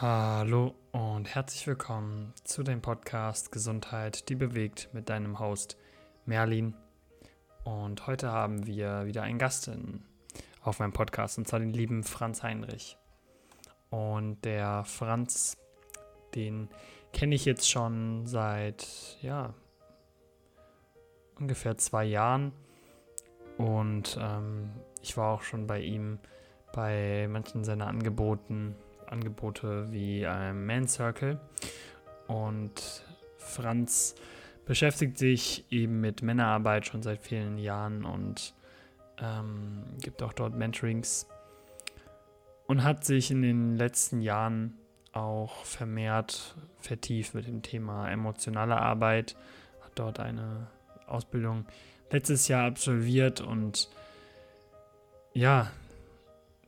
Hallo und herzlich willkommen zu dem Podcast Gesundheit, die bewegt mit deinem Host Merlin. Und heute haben wir wieder einen Gast auf meinem Podcast und zwar den lieben Franz Heinrich. Und der Franz, den kenne ich jetzt schon seit ja ungefähr zwei Jahren und ähm, ich war auch schon bei ihm bei manchen seiner Angeboten Angebote wie ein Man Circle. Und Franz beschäftigt sich eben mit Männerarbeit schon seit vielen Jahren und ähm, gibt auch dort Mentorings und hat sich in den letzten Jahren auch vermehrt vertieft mit dem Thema emotionale Arbeit, hat dort eine Ausbildung letztes Jahr absolviert und ja,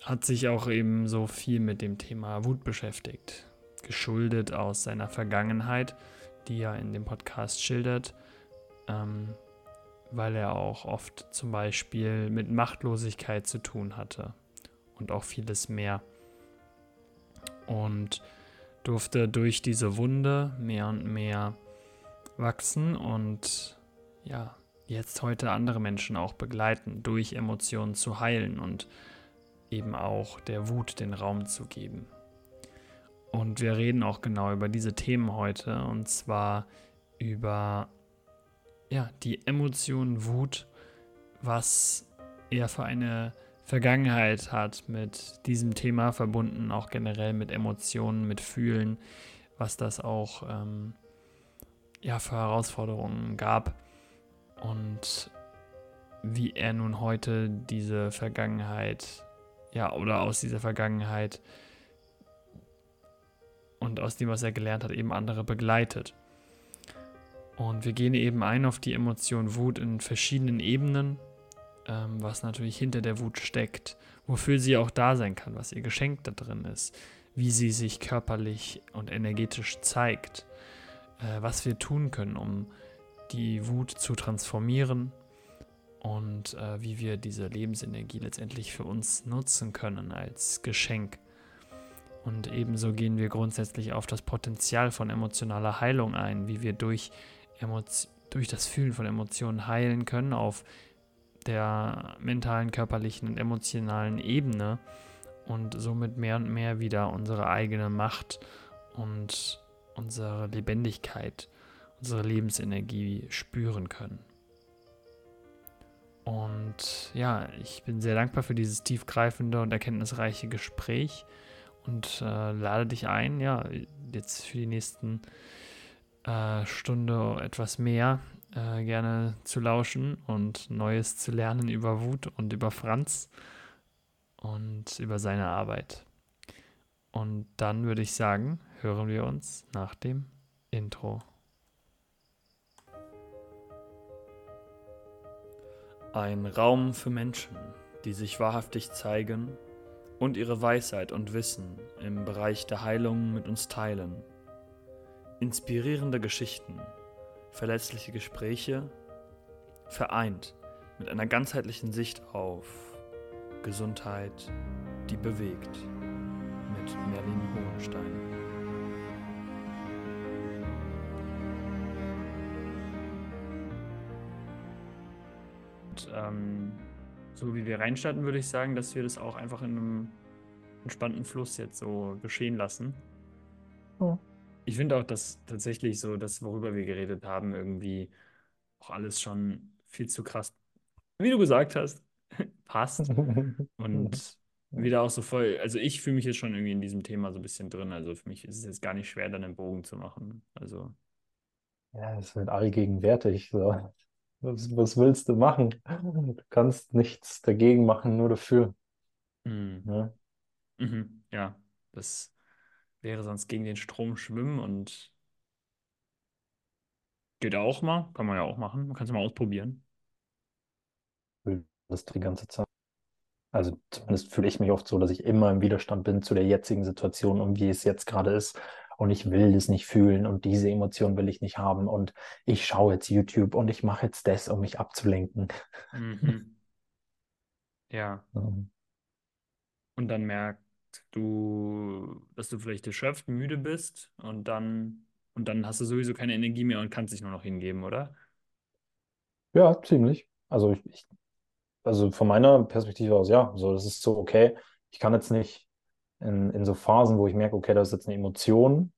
hat sich auch eben so viel mit dem Thema Wut beschäftigt. Geschuldet aus seiner Vergangenheit, die er in dem Podcast schildert, ähm, weil er auch oft zum Beispiel mit Machtlosigkeit zu tun hatte und auch vieles mehr. Und durfte durch diese Wunde mehr und mehr wachsen und ja, jetzt heute andere Menschen auch begleiten, durch Emotionen zu heilen und eben auch der Wut den Raum zu geben. Und wir reden auch genau über diese Themen heute und zwar über ja, die Emotion Wut, was er für eine Vergangenheit hat mit diesem Thema verbunden, auch generell mit Emotionen, mit Fühlen, was das auch ähm, ja, für Herausforderungen gab und wie er nun heute diese Vergangenheit ja, oder aus dieser Vergangenheit und aus dem, was er gelernt hat, eben andere begleitet. Und wir gehen eben ein auf die Emotion Wut in verschiedenen Ebenen, ähm, was natürlich hinter der Wut steckt, wofür sie auch da sein kann, was ihr Geschenk da drin ist, wie sie sich körperlich und energetisch zeigt, äh, was wir tun können, um die Wut zu transformieren und äh, wie wir diese Lebensenergie letztendlich für uns nutzen können als Geschenk. Und ebenso gehen wir grundsätzlich auf das Potenzial von emotionaler Heilung ein, wie wir durch, durch das Fühlen von Emotionen heilen können auf der mentalen, körperlichen und emotionalen Ebene und somit mehr und mehr wieder unsere eigene Macht und unsere Lebendigkeit, unsere Lebensenergie spüren können. Und ja, ich bin sehr dankbar für dieses tiefgreifende und erkenntnisreiche Gespräch und äh, lade dich ein, ja, jetzt für die nächsten äh, Stunde etwas mehr äh, gerne zu lauschen und Neues zu lernen über Wut und über Franz und über seine Arbeit. Und dann würde ich sagen, hören wir uns nach dem Intro. Ein Raum für Menschen, die sich wahrhaftig zeigen und ihre Weisheit und Wissen im Bereich der Heilung mit uns teilen. Inspirierende Geschichten, verletzliche Gespräche, vereint mit einer ganzheitlichen Sicht auf Gesundheit, die bewegt, mit Merlin Hohenstein. Ähm, so wie wir reinstarten, würde ich sagen, dass wir das auch einfach in einem entspannten Fluss jetzt so geschehen lassen. Oh. Ich finde auch, dass tatsächlich so das, worüber wir geredet haben, irgendwie auch alles schon viel zu krass, wie du gesagt hast, passt. Und wieder auch so voll, also ich fühle mich jetzt schon irgendwie in diesem Thema so ein bisschen drin. Also für mich ist es jetzt gar nicht schwer, dann einen Bogen zu machen. Also. Ja, es halt allgegenwärtig. So. Was, was willst du machen? Du kannst nichts dagegen machen, nur dafür. Mhm. Ja, Mhm. Ja, das wäre sonst gegen den Strom schwimmen und geht auch mal. Kann man ja auch machen. Man kann es mal ausprobieren. das die ganze Zeit. Also zumindest fühle ich mich oft so, dass ich immer im Widerstand bin zu der jetzigen Situation und wie es jetzt gerade ist und ich will das nicht fühlen und diese Emotion will ich nicht haben und ich schaue jetzt YouTube und ich mache jetzt das, um mich abzulenken. Mhm. Ja. Und dann merkt, du, dass du vielleicht erschöpft, müde bist und dann, und dann hast du sowieso keine Energie mehr und kannst dich nur noch hingeben, oder? Ja, ziemlich. Also ich, ich, also von meiner Perspektive aus, ja, so, das ist so, okay, ich kann jetzt nicht in, in so Phasen, wo ich merke, okay, da ist jetzt eine Emotion,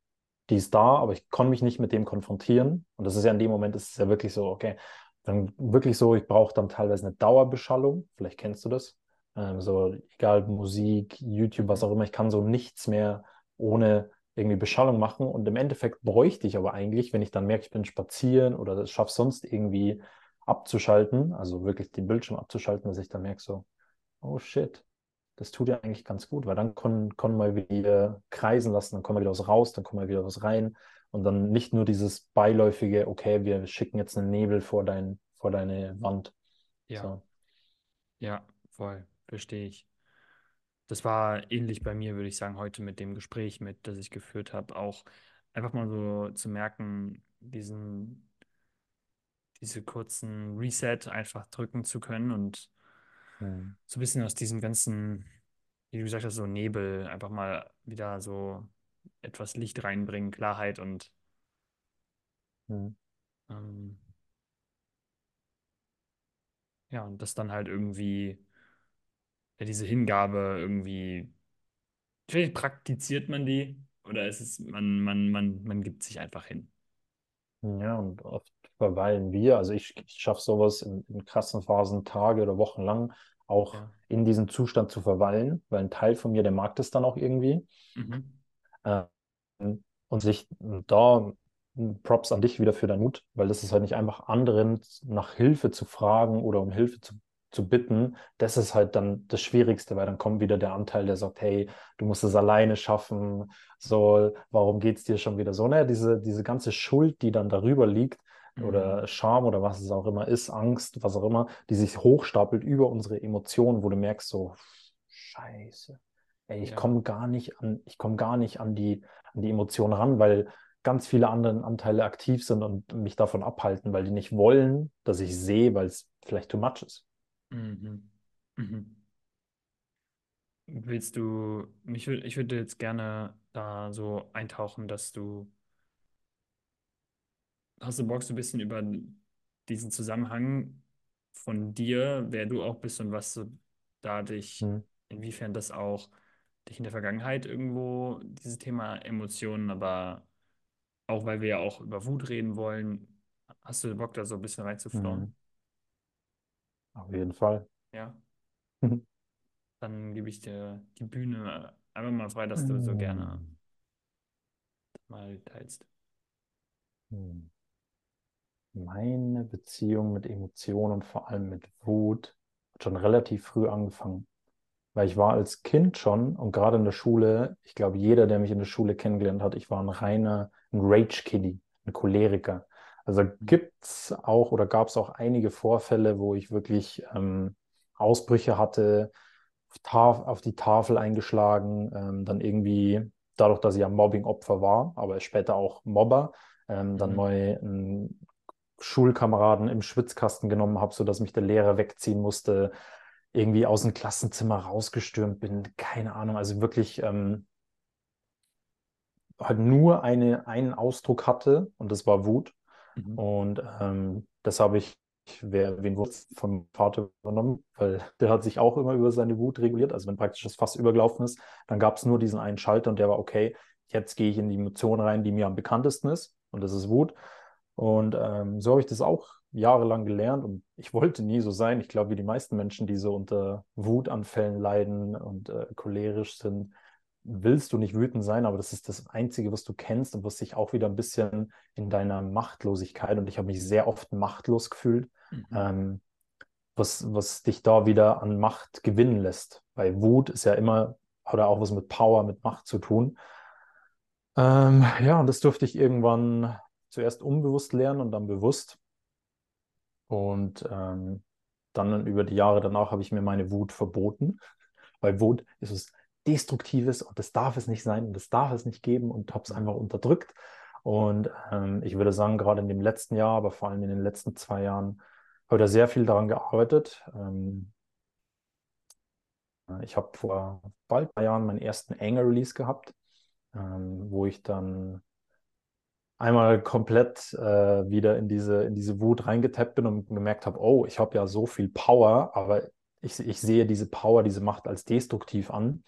die ist da, aber ich kann mich nicht mit dem konfrontieren. Und das ist ja in dem Moment, ist es ja wirklich so, okay, dann wirklich so, ich brauche dann teilweise eine Dauerbeschallung, vielleicht kennst du das. Ähm, so, egal Musik, YouTube, was auch immer, ich kann so nichts mehr ohne irgendwie Beschallung machen. Und im Endeffekt bräuchte ich aber eigentlich, wenn ich dann merke, ich bin spazieren oder es schaffe sonst irgendwie abzuschalten, also wirklich den Bildschirm abzuschalten, dass ich dann merke, so, oh shit, das tut ja eigentlich ganz gut, weil dann können, können wir wieder kreisen lassen, dann kommen wir wieder was raus, dann kommen wir wieder was rein und dann nicht nur dieses beiläufige, okay, wir schicken jetzt einen Nebel vor dein, vor deine Wand. Ja, So. ja, voll, verstehe ich. Das war ähnlich bei mir, würde ich sagen, heute mit dem Gespräch, mit, das ich geführt habe, auch einfach mal so zu merken, diesen, diese kurzen Reset einfach drücken zu können und So ein bisschen aus diesem ganzen, wie du gesagt hast, so Nebel einfach mal wieder so etwas Licht reinbringen, Klarheit und hm, ähm, ja, und das dann halt irgendwie, ja, diese Hingabe irgendwie, vielleicht praktiziert man die oder ist es, man, man, man, man gibt sich einfach hin. Ja, und oft verweilen wir, also ich, ich schaffe sowas in, in krassen Phasen, Tage oder Wochen lang, auch Ja. in diesem Zustand zu verweilen, weil ein Teil von mir, der mag das dann auch irgendwie. Mhm. Ähm, und sich da Props an dich wieder für deinen Mut, weil das ist halt nicht einfach anderen nach Hilfe zu fragen oder um Hilfe zu, zu bitten. Das ist halt dann das Schwierigste, weil dann kommt wieder der Anteil, der sagt, hey, du musst es alleine schaffen, so, warum geht es dir schon wieder so? Naja, diese, diese ganze Schuld, die dann darüber liegt, Mhm. oder Scham oder was es auch immer ist, Angst, was auch immer, die sich hochstapelt über unsere Emotionen, wo du merkst, so, Scheiße. Ey, ich Ja. komme gar nicht an, ich komme gar nicht an die, an die Emotionen ran, weil ganz viele andere Anteile aktiv sind und mich davon abhalten, weil die nicht wollen, dass ich sehe, weil es vielleicht too much ist. Mhm. Mhm. Willst du, mich ich würde jetzt gerne da so eintauchen, dass du, hast du Bock, so ein bisschen über diesen Zusammenhang von dir, wer du auch bist und was so da dich, Hm. inwiefern das auch dich in der Vergangenheit irgendwo, dieses Thema Emotionen, aber auch weil wir ja auch über Wut reden wollen, hast du Bock, da so ein bisschen reinzuflowen? Hm. Auf jeden Fall. Ja, dann gebe ich dir die Bühne einfach mal frei, dass du so gerne Hm. mal teilst. Hm. Meine Beziehung mit Emotionen und vor allem mit Wut hat schon relativ früh angefangen. Weil ich war als Kind schon und gerade in der Schule, ich glaube, jeder, der mich in der Schule kennengelernt hat, ich war ein reiner, ein Rage-Kiddie, ein Choleriker. Also gibt's auch oder gab es auch einige Vorfälle, wo ich wirklich ähm, Ausbrüche hatte, auf, Taf auf die Tafel eingeschlagen, ähm, dann irgendwie dadurch, dass ich ja Mobbing-Opfer war, aber später auch Mobber, ähm, dann Mhm. mal einen Schulkameraden im Schwitzkasten genommen habe, sodass mich der Lehrer wegziehen musste irgendwie aus dem Klassenzimmer rausgestürmt bin, keine Ahnung, also wirklich ähm, halt nur eine, einen Ausdruck hatte und das war Wut. Mhm. Und ähm, das habe ich, wer, wen wurde vom Vater übernommen, weil der hat sich auch immer über seine Wut reguliert. Also wenn praktisch das Fass übergelaufen ist, dann gab es nur diesen einen Schalter und der war okay, jetzt gehe ich in die Emotion rein, die mir am bekanntesten ist und das ist Wut. Und ähm, so habe ich das auch jahrelang gelernt und ich wollte nie so sein. Ich glaube, wie die meisten Menschen, die so unter Wutanfällen leiden und äh, cholerisch sind, willst du nicht wütend sein, aber das ist das Einzige, was du kennst und was sich auch wieder ein bisschen in deiner Machtlosigkeit und ich habe mich sehr oft machtlos gefühlt, Mhm. ähm, was, was dich da wieder an Macht gewinnen lässt. Weil Wut ist ja immer, oder auch was mit Power, mit Macht zu tun. Ähm, ja, und das durfte ich irgendwann zuerst unbewusst lernen und dann bewusst. Und ähm, dann über die Jahre danach habe ich mir meine Wut verboten, weil Wut ist was Destruktives und das darf es nicht sein und das darf es nicht geben und habe es Mhm. einfach unterdrückt. Und ähm, ich würde sagen, gerade in dem letzten Jahr, aber vor allem in den letzten zwei Jahren, habe ich da sehr viel daran gearbeitet. Ähm, ich habe vor bald ein paar Jahren meinen ersten Anger-Release gehabt, ähm, wo ich dann einmal komplett äh, wieder in diese, in diese Wut reingetappt bin und gemerkt habe, oh, ich habe ja so viel Power, aber ich, ich sehe diese Power, diese Macht als destruktiv an.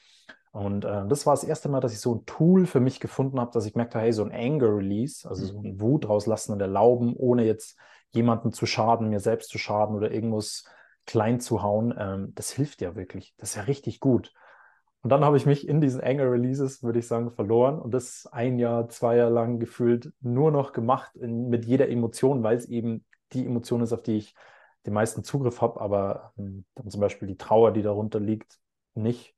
Und äh, das war das erste Mal, dass ich so ein Tool für mich gefunden habe, dass ich merkte, hey, so ein Anger Release, also so ein Wut rauslassen und erlauben, ohne jetzt jemanden zu schaden, mir selbst zu schaden oder irgendwas klein zu hauen, ähm, das hilft ja wirklich. Das ist ja richtig gut. Und dann habe ich mich in diesen Anger Releases, würde ich sagen, verloren und das ein Jahr, zwei Jahre lang gefühlt nur noch gemacht in, mit jeder Emotion, weil es eben die Emotion ist, auf die ich den meisten Zugriff habe, aber ähm, dann zum Beispiel die Trauer, die darunter liegt, nicht.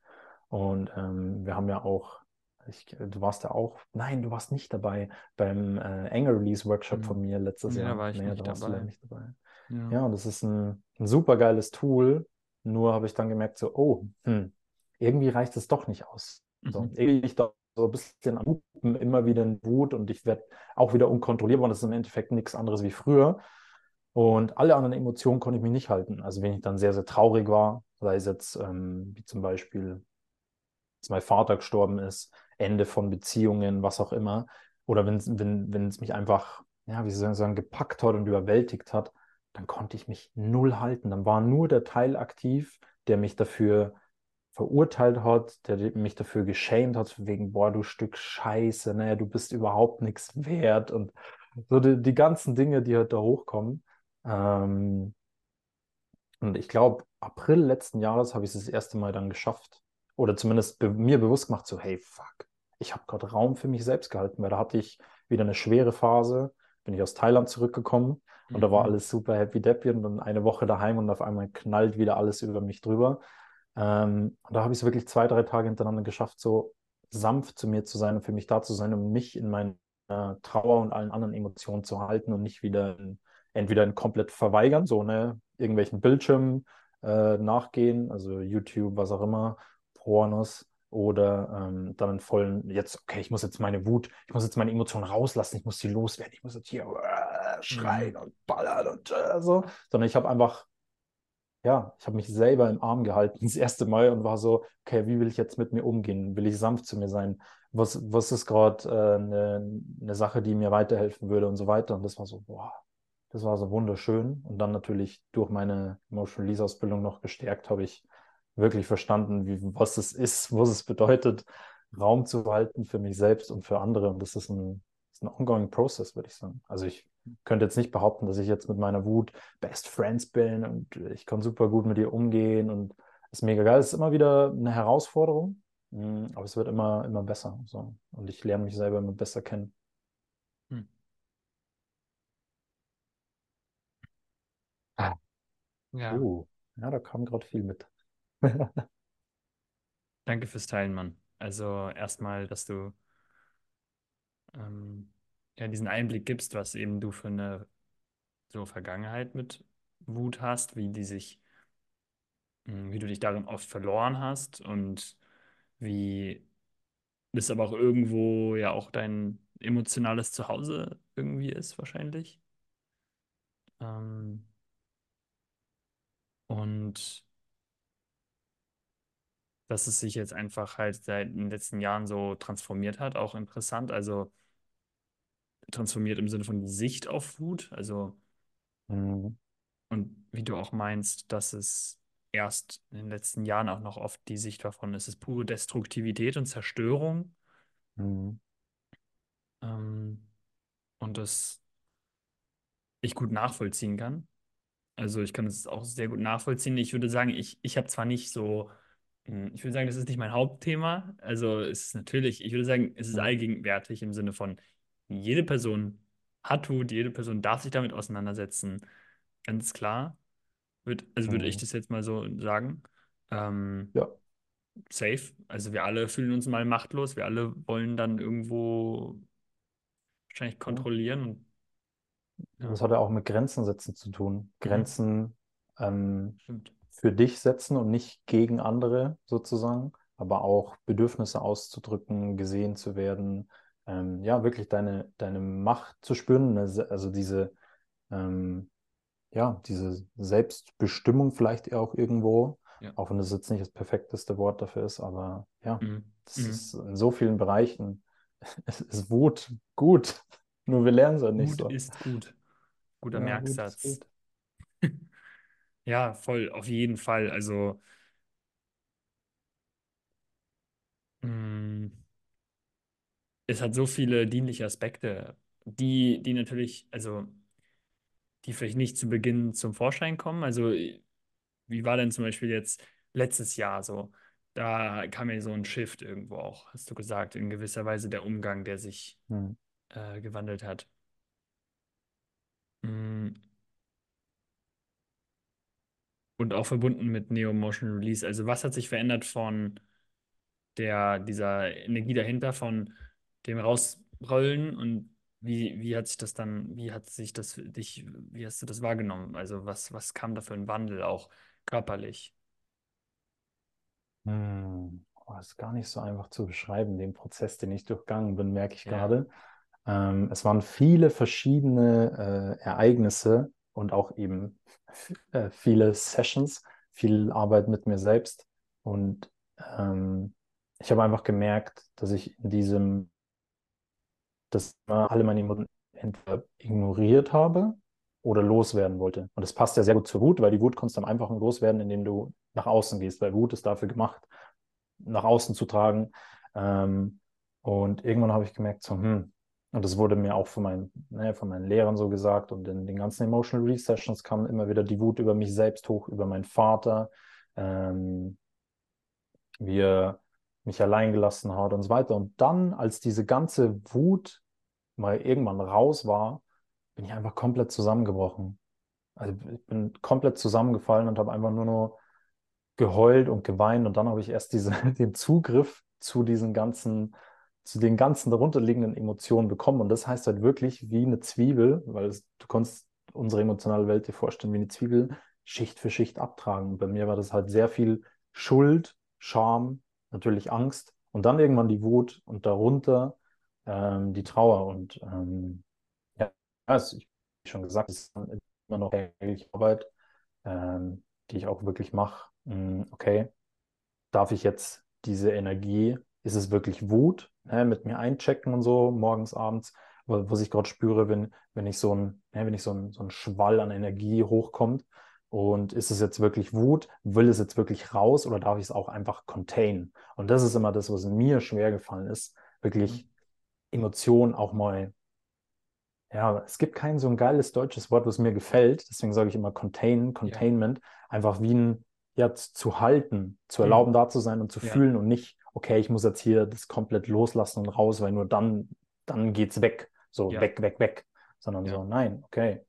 Und ähm, wir haben ja auch, ich, du warst ja auch, nein, du warst nicht dabei beim äh, Anger Release Workshop mhm. von mir letztes ja, Jahr. Da war ich nee, nicht, dabei. nicht dabei. Ja. ja, und das ist ein, ein super geiles Tool. Nur habe ich dann gemerkt, so, oh, hm, irgendwie reicht es doch nicht aus. So, mhm. irgendwie ich da so ein bisschen am Hupen, immer wieder in Wut und ich werde auch wieder unkontrollierbar und das ist im Endeffekt nichts anderes wie früher. Und alle anderen Emotionen konnte ich mich nicht halten. Also wenn ich dann sehr, sehr traurig war, sei es jetzt ähm, wie zum Beispiel, dass mein Vater gestorben ist, Ende von Beziehungen, was auch immer, oder wenn, wenn, wenn es mich einfach, ja, wie soll ich sagen, gepackt hat und überwältigt hat, dann konnte ich mich null halten. Dann war nur der Teil aktiv, der mich dafür verurteilt hat, der mich dafür geschämt hat, wegen, boah, du Stück Scheiße, ne, du bist überhaupt nichts wert und so die, die ganzen Dinge, die halt da hochkommen. Ähm, und ich glaube, April letzten Jahres habe ich es das erste Mal dann geschafft. Oder zumindest be mir bewusst gemacht, so, hey, fuck, ich habe gerade Raum für mich selbst gehalten, weil da hatte ich wieder eine schwere Phase, bin ich aus Thailand zurückgekommen und mhm. da war mhm. alles super happy deppy und dann eine Woche daheim und auf einmal knallt wieder alles über mich drüber. Ähm, und da habe ich es wirklich zwei, drei Tage hintereinander geschafft, so sanft zu mir zu sein und für mich da zu sein, um mich in meiner Trauer und allen anderen Emotionen zu halten und nicht wieder in, entweder in komplett verweigern, so ne, irgendwelchen Bildschirmen äh, nachgehen, also YouTube, was auch immer, Pornos, oder ähm, dann in vollen, jetzt, okay, ich muss jetzt meine Wut, ich muss jetzt meine Emotionen rauslassen, ich muss sie loswerden, ich muss jetzt hier äh, schreien mhm. und ballern und äh, so, sondern ich habe einfach ja, ich habe mich selber im Arm gehalten das erste Mal und war so, okay, wie will ich jetzt mit mir umgehen? Will ich sanft zu mir sein? Was, was ist gerade äh, eine, eine Sache, die mir weiterhelfen würde und so weiter? Und das war so, boah, das war so wunderschön. Und dann natürlich durch meine Emotional Release Ausbildung noch gestärkt, habe ich wirklich verstanden, wie, was es ist, was es bedeutet, Raum zu halten für mich selbst und für andere. Und das ist ein, das ist ein ongoing process, würde ich sagen. Also ich könnte jetzt nicht behaupten, dass ich jetzt mit meiner Wut Best Friends bin und ich kann super gut mit ihr umgehen und ist mega geil. Es ist immer wieder eine Herausforderung, mm, aber es wird immer, immer besser. So. Und ich lerne mich selber immer besser kennen. Hm. Ah. Ja. Uh, ja, da kam gerade viel mit. Danke fürs Teilen, Mann. Also erstmal, dass du ähm, ja, diesen Einblick gibst, was eben du für eine so Vergangenheit mit Wut hast, wie die sich, hm, wie du dich darin oft verloren hast und wie das aber auch irgendwo ja auch dein emotionales Zuhause irgendwie ist, wahrscheinlich. Ähm, und dass es sich jetzt einfach halt seit den letzten Jahren so transformiert hat, auch interessant. Also transformiert im Sinne von die Sicht auf Wut. Also, mhm. und wie du auch meinst, dass es erst in den letzten Jahren auch noch oft die Sicht davon ist, es ist pure Destruktivität und Zerstörung. Mhm. Ähm, und das ich gut nachvollziehen kann. Also ich kann es auch sehr gut nachvollziehen. Ich würde sagen, ich, ich habe zwar nicht so, hm, ich würde sagen, das ist nicht mein Hauptthema. Also es ist natürlich, ich würde sagen, es ist allgegenwärtig im Sinne von, jede Person hat Wut, jede Person darf sich damit auseinandersetzen. Ganz klar. Wird, also würde ich mhm. das jetzt mal so sagen. Ähm, ja. Safe. Also wir alle fühlen uns mal machtlos. Wir alle wollen dann irgendwo wahrscheinlich kontrollieren. Und, ja. Das hat ja auch mit Grenzen setzen zu tun. Mhm. Grenzen ähm, für dich setzen und nicht gegen andere sozusagen, aber auch Bedürfnisse auszudrücken, gesehen zu werden, ähm, ja, wirklich deine, deine Macht zu spüren, ne? also diese, ähm, ja, diese Selbstbestimmung vielleicht auch irgendwo Ja. Auch wenn das jetzt nicht das perfekteste Wort dafür ist, aber ja, Mhm. das Mhm. ist in so vielen Bereichen. Es ist Wut gut, nur wir lernen es halt nicht Gut so. ist gut. Guter Ja, Wut Merksatz. gut. Ja, voll, auf jeden Fall. Also, mh, es hat so viele dienliche Aspekte, die, die natürlich, also, die vielleicht nicht zu Beginn zum Vorschein kommen. Also, wie war denn zum Beispiel jetzt letztes Jahr so? Da kam ja so ein Shift irgendwo auch, hast du gesagt, in gewisser Weise der Umgang, der sich Hm. äh, gewandelt hat. Mm, Und auch verbunden mit Neo Motion Release. Also, was hat sich verändert von der, dieser Energie dahinter, von dem Rausrollen und wie, wie hat sich das dann, wie hat sich das für dich, wie hast du das wahrgenommen? Also, was, was kam da für ein Wandel auch körperlich? Hm. Oh, das ist gar nicht so einfach zu beschreiben, den Prozess, den ich durchgangen bin, merke ich Ja. gerade. Ähm, es waren viele verschiedene äh, Ereignisse und auch eben äh, viele Sessions, viel Arbeit mit mir selbst. Und ähm, ich habe einfach gemerkt, dass ich in diesem, dass immer alle meine Emotionen entweder ignoriert habe oder loswerden wollte. Und das passt ja sehr gut zur Wut, weil die Wut kannst du am einfachen loswerden, indem du nach außen gehst, weil Wut ist dafür gemacht, nach außen zu tragen. Ähm, und irgendwann habe ich gemerkt, so, hm, und das wurde mir auch von meinen, ne, von meinen Lehrern so gesagt und in den ganzen Emotional Release kam immer wieder die Wut über mich selbst hoch, über meinen Vater, ähm, wie er mich allein gelassen hat und so weiter. Und dann, als diese ganze Wut mal irgendwann raus war, bin ich einfach komplett zusammengebrochen. Also ich bin komplett zusammengefallen und habe einfach nur noch geheult und geweint und dann habe ich erst diese, den Zugriff zu diesen ganzen, zu den ganzen darunterliegenden Emotionen bekommen. Und das heißt halt wirklich wie eine Zwiebel, weil es, du kannst unsere emotionale Welt dir vorstellen wie eine Zwiebel, Schicht für Schicht abtragen. Und bei mir war das halt sehr viel Schuld, Scham, natürlich Angst und dann irgendwann die Wut und darunter ähm, die Trauer. Und ähm, ja, also ich wie schon gesagt, es ist immer noch tägliche Arbeit, ähm, die ich auch wirklich mache. Okay, darf ich jetzt diese Energie, ist es wirklich Wut, ne, mit mir einchecken und so, morgens, abends, was ich gerade spüre, wenn, wenn ich so ein, ne, wenn ich so ein, so ein Schwall an Energie hochkommt. Und ist es jetzt wirklich Wut? Will es jetzt wirklich raus oder darf ich es auch einfach containen? Und das ist immer das, was mir schwer gefallen ist, wirklich Emotionen auch mal ja, es gibt kein so ein geiles deutsches Wort, was mir gefällt. Deswegen sage ich immer Contain, Containment. Einfach wie ein, ja, zu halten, zu Mhm. erlauben, da zu sein und zu Ja. fühlen und nicht, okay, ich muss jetzt hier das komplett loslassen und raus, weil nur dann, dann geht's weg. So Ja. weg, weg, weg. Sondern Ja. so, nein, okay.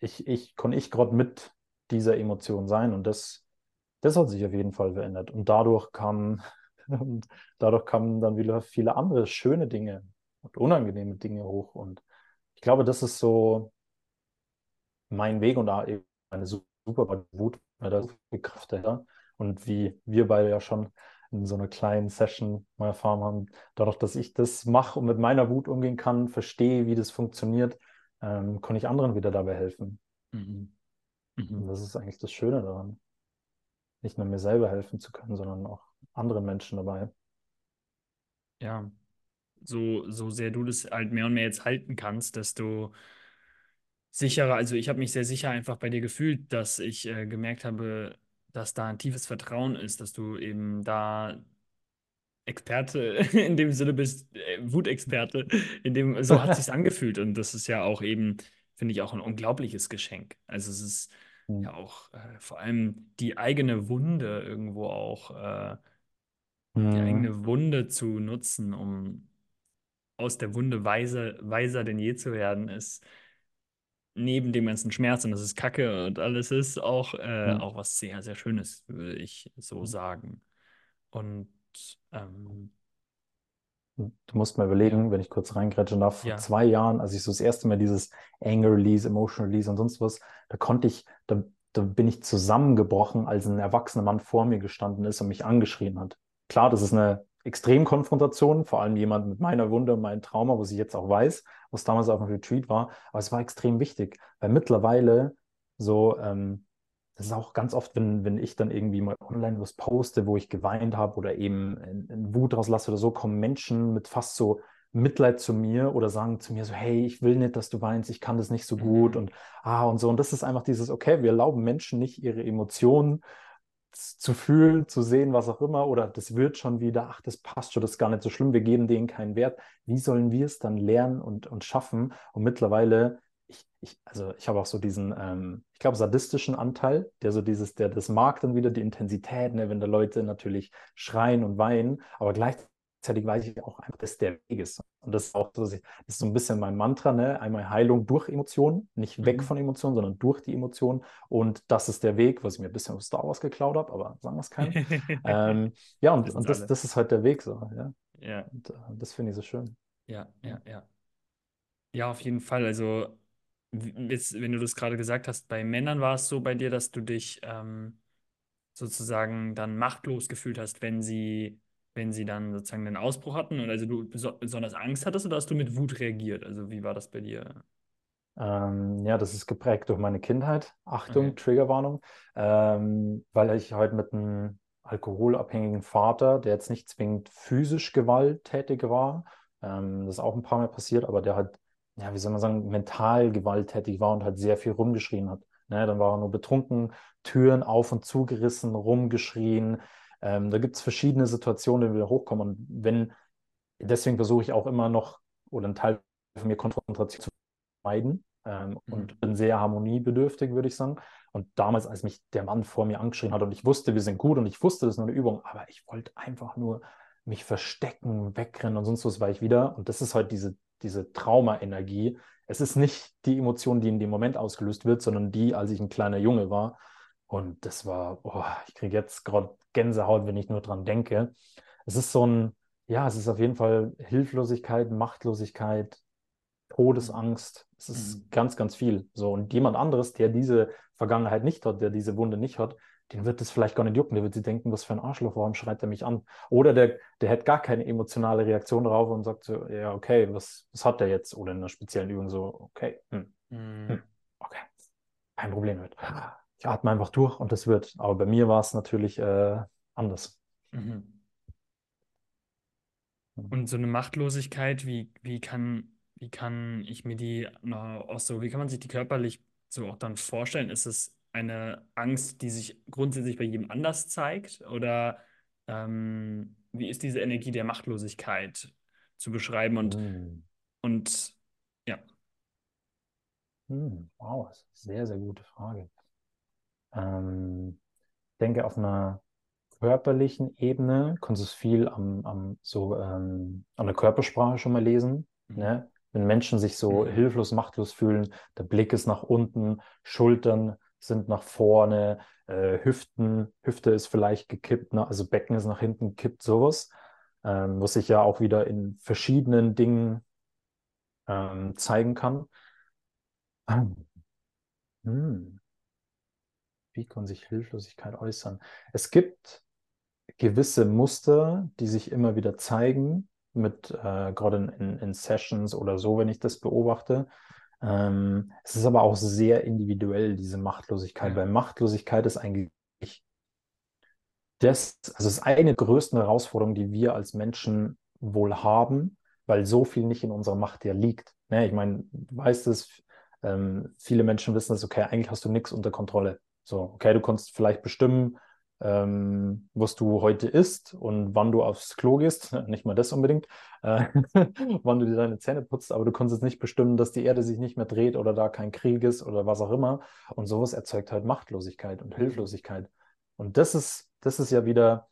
Ich, ich, kann ich gerade mit dieser Emotion sein und das, das hat sich auf jeden Fall verändert. Und dadurch kam, und dadurch kamen dann wieder viele andere schöne Dinge und unangenehme Dinge hoch und ich glaube, das ist so mein Weg und da eben eine super Wut, da so viel Kraft dahinter. Und wie wir beide ja schon in so einer kleinen Session mal erfahren haben, dadurch, dass ich das mache und mit meiner Wut umgehen kann, verstehe, wie das funktioniert, ähm, kann ich anderen wieder dabei helfen. Mhm. Mhm. das ist eigentlich das Schöne daran. Nicht nur mir selber helfen zu können, sondern auch anderen Menschen dabei. Ja, so, so sehr du das halt mehr und mehr jetzt halten kannst, desto sicherer, also ich habe mich sehr sicher einfach bei dir gefühlt, dass ich äh, gemerkt habe, dass da ein tiefes Vertrauen ist, dass du eben da Experte in dem Sinne bist, äh, Wutexperte, in dem, so hat sich's angefühlt und das ist ja auch eben, finde ich, auch ein unglaubliches Geschenk. Also es ist Hm. ja auch äh, vor allem die eigene Wunde irgendwo auch, äh, die Hm. eigene Wunde zu nutzen, um aus der Wunde weiser, weiser denn je zu werden, ist neben dem ganzen Schmerz und das ist Kacke und alles ist auch, äh, Hm. auch was sehr, sehr Schönes, würde ich so Hm. sagen. Und ähm, Du musst mal ja, überlegen, wenn ich kurz reingrätschen darf, vor ja, zwei Jahren, als ich so das erste Mal dieses Anger Release, Emotion Release und sonst was, da konnte ich, da, da bin ich zusammengebrochen, als ein erwachsener Mann vor mir gestanden ist und mich angeschrien hat. Klar, das ist eine Extremkonfrontation, vor allem jemand mit meiner Wunde und meinem Trauma, was ich jetzt auch weiß, was damals auf dem Retreat war, aber es war extrem wichtig, weil mittlerweile so, ähm, das ist auch ganz oft, wenn, wenn ich dann irgendwie mal online was poste, wo ich geweint habe oder eben in, Wut rauslasse oder so, kommen Menschen mit fast so Mitleid zu mir oder sagen zu mir so, hey, ich will nicht, dass du weinst, ich kann das nicht so gut Mhm. und ah und so. Und das ist einfach dieses, okay, wir erlauben Menschen nicht ihre Emotionen zu fühlen, zu sehen, was auch immer, oder das wird schon wieder, ach, das passt schon, das ist gar nicht so schlimm, wir geben denen keinen Wert. Wie sollen wir es dann lernen und, und schaffen? Und mittlerweile, ich, ich, also ich habe auch so diesen, ähm, ich glaube, sadistischen Anteil, der so dieses, der das mag dann wieder die Intensität, ne, wenn da Leute natürlich schreien und weinen, aber gleichzeitig weiß ich auch einfach, dass der Weg ist. Und das ist auch so, das ist so ein bisschen mein Mantra, ne? Einmal Heilung durch Emotionen, nicht weg Mhm. von Emotionen, sondern durch die Emotionen. Und das ist der Weg, was ich mir ein bisschen aus Star Wars geklaut habe, aber sagen wir es keinem. ähm, ja, und, Wissen's und das, das ist halt der Weg so, ja. Ja, Und äh, das finde ich so schön. ja, ja, ja. Ja, auf jeden Fall. Also, jetzt, wenn du das gerade gesagt hast, bei Männern war es so bei dir, dass du dich ähm, sozusagen dann machtlos gefühlt hast, wenn sie, wenn sie dann sozusagen den Ausbruch hatten und also du beso besonders Angst hattest oder hast du mit Wut reagiert? Also, wie war das bei dir? Ähm, ja, das ist geprägt durch meine Kindheit. Achtung, Okay. Triggerwarnung. Ähm, weil ich halt mit einem alkoholabhängigen Vater, der jetzt nicht zwingend physisch gewalttätig war, ähm, das ist auch ein paar Mal passiert, aber der halt, ja, wie soll man sagen, mental gewalttätig war und halt sehr viel rumgeschrien hat. Ne, dann war er nur betrunken, Türen auf und zugerissen, rumgeschrien. Ähm, da gibt es verschiedene Situationen, die wieder hochkommen. Und wenn, deswegen versuche ich auch immer noch, oder ein Teil von mir Konfrontation zu meiden ähm, Mhm. und bin sehr harmoniebedürftig, würde ich sagen. Und damals, als mich der Mann vor mir angeschrien hat und ich wusste, wir sind gut und ich wusste, das ist nur eine Übung, aber ich wollte einfach nur mich verstecken, wegrennen und sonst was war ich wieder. Und das ist halt diese, diese Trauma-Energie. Es ist nicht die Emotion, die in dem Moment ausgelöst wird, sondern die, als ich ein kleiner Junge war. Und das war, oh, ich kriege jetzt gerade Gänsehaut, wenn ich nur dran denke. Es ist so ein, ja, es ist auf jeden Fall Hilflosigkeit, Machtlosigkeit, Todesangst. Es ist Mhm. ganz, ganz viel. So, und jemand anderes, der diese Vergangenheit nicht hat, der diese Wunde nicht hat, den wird das vielleicht gar nicht jucken. Der wird sich denken, was für ein Arschloch, warum schreit er mich an? Oder der, der hat gar keine emotionale Reaktion darauf und sagt so, ja, okay, was, was hat der jetzt? Oder in einer speziellen Übung so, okay, hm, Mhm. hm, okay, kein Problem wird. Ich atme einfach durch und das wird. Aber bei mir war es natürlich äh, anders. Mhm. Und so eine Machtlosigkeit, wie, wie kann, wie kann ich mir die auch so, wie kann man sich die körperlich so auch dann vorstellen? Ist es eine Angst, die sich grundsätzlich bei jedem anders zeigt? Oder ähm, wie ist diese Energie der Machtlosigkeit zu beschreiben? Und, Hm, und ja, hm, wow, das ist eine sehr, sehr gute Frage. Ähm, ich denke, auf einer körperlichen Ebene kannst du es viel am, am, so, ähm, an der Körpersprache schon mal lesen. Mhm. Ne? Wenn Menschen sich so Mhm. hilflos, machtlos fühlen, der Blick ist nach unten, Schultern sind nach vorne, äh, Hüften, Hüfte ist vielleicht gekippt, ne? also Becken ist nach hinten gekippt, sowas, ähm, was sich ja auch wieder in verschiedenen Dingen ähm, zeigen kann. Hm. Wie kann sich Hilflosigkeit äußern? Es gibt gewisse Muster, die sich immer wieder zeigen, mit äh, gerade in, in Sessions oder so, wenn ich das beobachte. Ähm, es ist aber auch sehr individuell, diese Machtlosigkeit, weil Machtlosigkeit ist eigentlich das, also es ist eine der größten Herausforderungen, die wir als Menschen wohl haben, weil so viel nicht in unserer Macht ja liegt. Ne, ich meine, du weißt es, ähm, viele Menschen wissen es, okay, eigentlich hast du nichts unter Kontrolle. So, okay, du kannst vielleicht bestimmen, ähm, was du heute isst und wann du aufs Klo gehst, nicht mal das unbedingt, äh, wann du dir deine Zähne putzt, aber du kannst jetzt nicht bestimmen, dass die Erde sich nicht mehr dreht oder da kein Krieg ist oder was auch immer. Und sowas erzeugt halt Machtlosigkeit und Hilflosigkeit. Und das ist, das ist ja wieder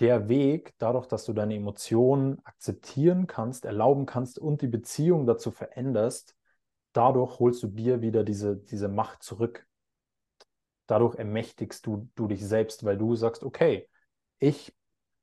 der Weg, dadurch, dass du deine Emotionen akzeptieren kannst, erlauben kannst und die Beziehung dazu veränderst, dadurch holst du dir wieder diese, diese Macht zurück. Dadurch ermächtigst du, du dich selbst, weil du sagst, okay, ich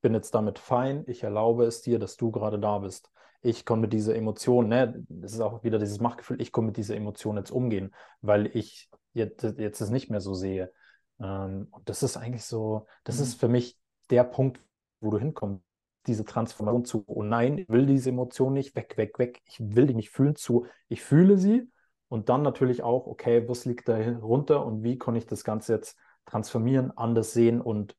bin jetzt damit fein, ich erlaube es dir, dass du gerade da bist. Ich kann mit dieser Emotion, ne, das ist auch wieder dieses Machtgefühl, ich kann mit dieser Emotion jetzt umgehen, weil ich jetzt, jetzt es nicht mehr so sehe. Ähm, und das ist eigentlich so, das Mhm. ist für mich der Punkt, wo du hinkommst. Diese Transformation zu, oh nein, ich will diese Emotion nicht, weg, weg, weg. Ich will die nicht fühlen, zu, ich fühle sie Und dann natürlich auch, okay, was liegt darunter und wie kann ich das Ganze jetzt transformieren, anders sehen und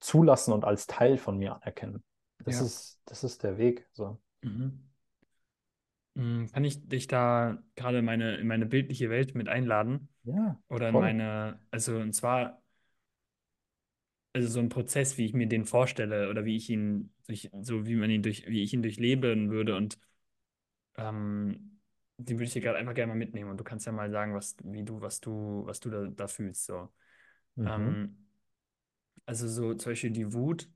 zulassen und als Teil von mir anerkennen. Das, Ja. ist, das ist der Weg. So. Mhm. Mm, Kann ich dich da gerade in meine, in meine bildliche Welt mit einladen? Ja, Oder in voll. meine, also und zwar, also so ein Prozess, wie ich mir den vorstelle oder wie ich ihn durch, so wie man ihn durch, wie ich ihn durchleben würde und ähm, den würde ich dir gerade einfach gerne mal mitnehmen und du kannst ja mal sagen, was, wie du, was du, was du da, da fühlst. So. Mhm. Ähm, also so zum Beispiel die Wut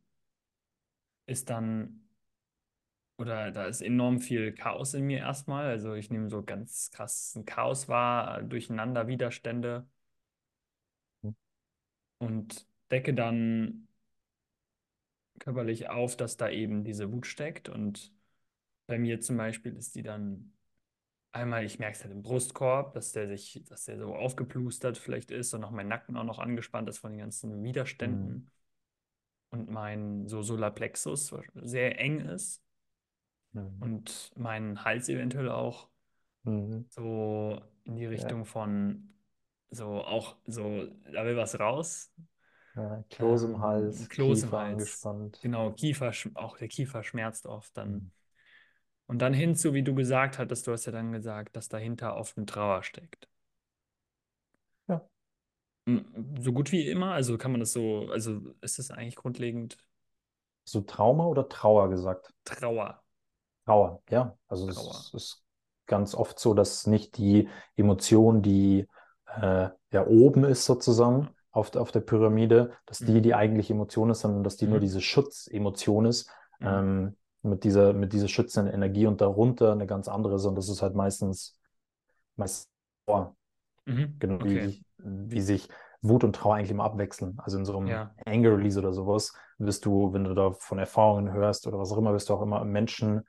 ist dann, oder da ist enorm viel Chaos in mir erstmal. Also ich nehme so ganz krass ein Chaos wahr, Durcheinander, Widerstände und decke dann körperlich auf, dass da eben diese Wut steckt. Und bei mir zum Beispiel ist die dann einmal, ich merke es halt im Brustkorb, dass der sich, dass der so aufgeplustert vielleicht ist und auch mein Nacken auch noch angespannt ist von den ganzen Widerständen. Und mein so Solarplexus sehr eng ist Mhm. und mein Hals eventuell auch Mhm. so in die Ja, Richtung von so auch so, da will was raus. ja, Kloß im Ähm, Hals, Kloß im Kiefer Hals. angespannt. Genau, Kiefer, auch der Kiefer schmerzt oft dann. Und dann hinzu, wie du gesagt hattest, du hast ja dann gesagt, dass dahinter oft eine Trauer steckt. Ja, M- So gut wie immer, also kann man das so, also ist es eigentlich grundlegend hast du Trauma oder Trauer gesagt? Trauer, Trauer, ja. Also Trauer. es ist ganz oft so, dass nicht die Emotion, die äh, ja oben ist sozusagen auf, der- auf der Pyramide, dass die Mhm. die eigentliche Emotion ist, sondern dass die nur Mhm. diese Schutzemotion ist, Mhm. ähm, mit dieser, mit dieser schützenden Energie und darunter eine ganz andere. Und das ist halt meistens, meistens Trauer. Mhm. Genau, Okay. wie, wie sich Wut und Trauer eigentlich immer abwechseln. Also in so einem Ja. Anger Release oder sowas wirst du, wenn du da von Erfahrungen hörst oder was auch immer, wirst du auch immer Menschen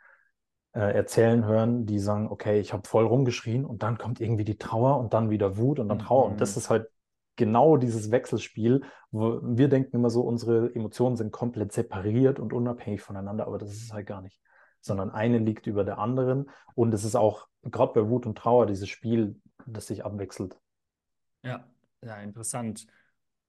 äh, erzählen hören, die sagen, okay, ich habe voll rumgeschrien und dann kommt irgendwie die Trauer und dann wieder Wut und dann Trauer. Und das Mhm. ist halt genau dieses Wechselspiel, wo wir denken immer so, unsere Emotionen sind komplett separiert und unabhängig voneinander, aber das ist halt gar nicht. Sondern eine liegt über der anderen und es ist auch, gerade bei Wut und Trauer, dieses Spiel, das sich abwechselt. Ja, ja, interessant.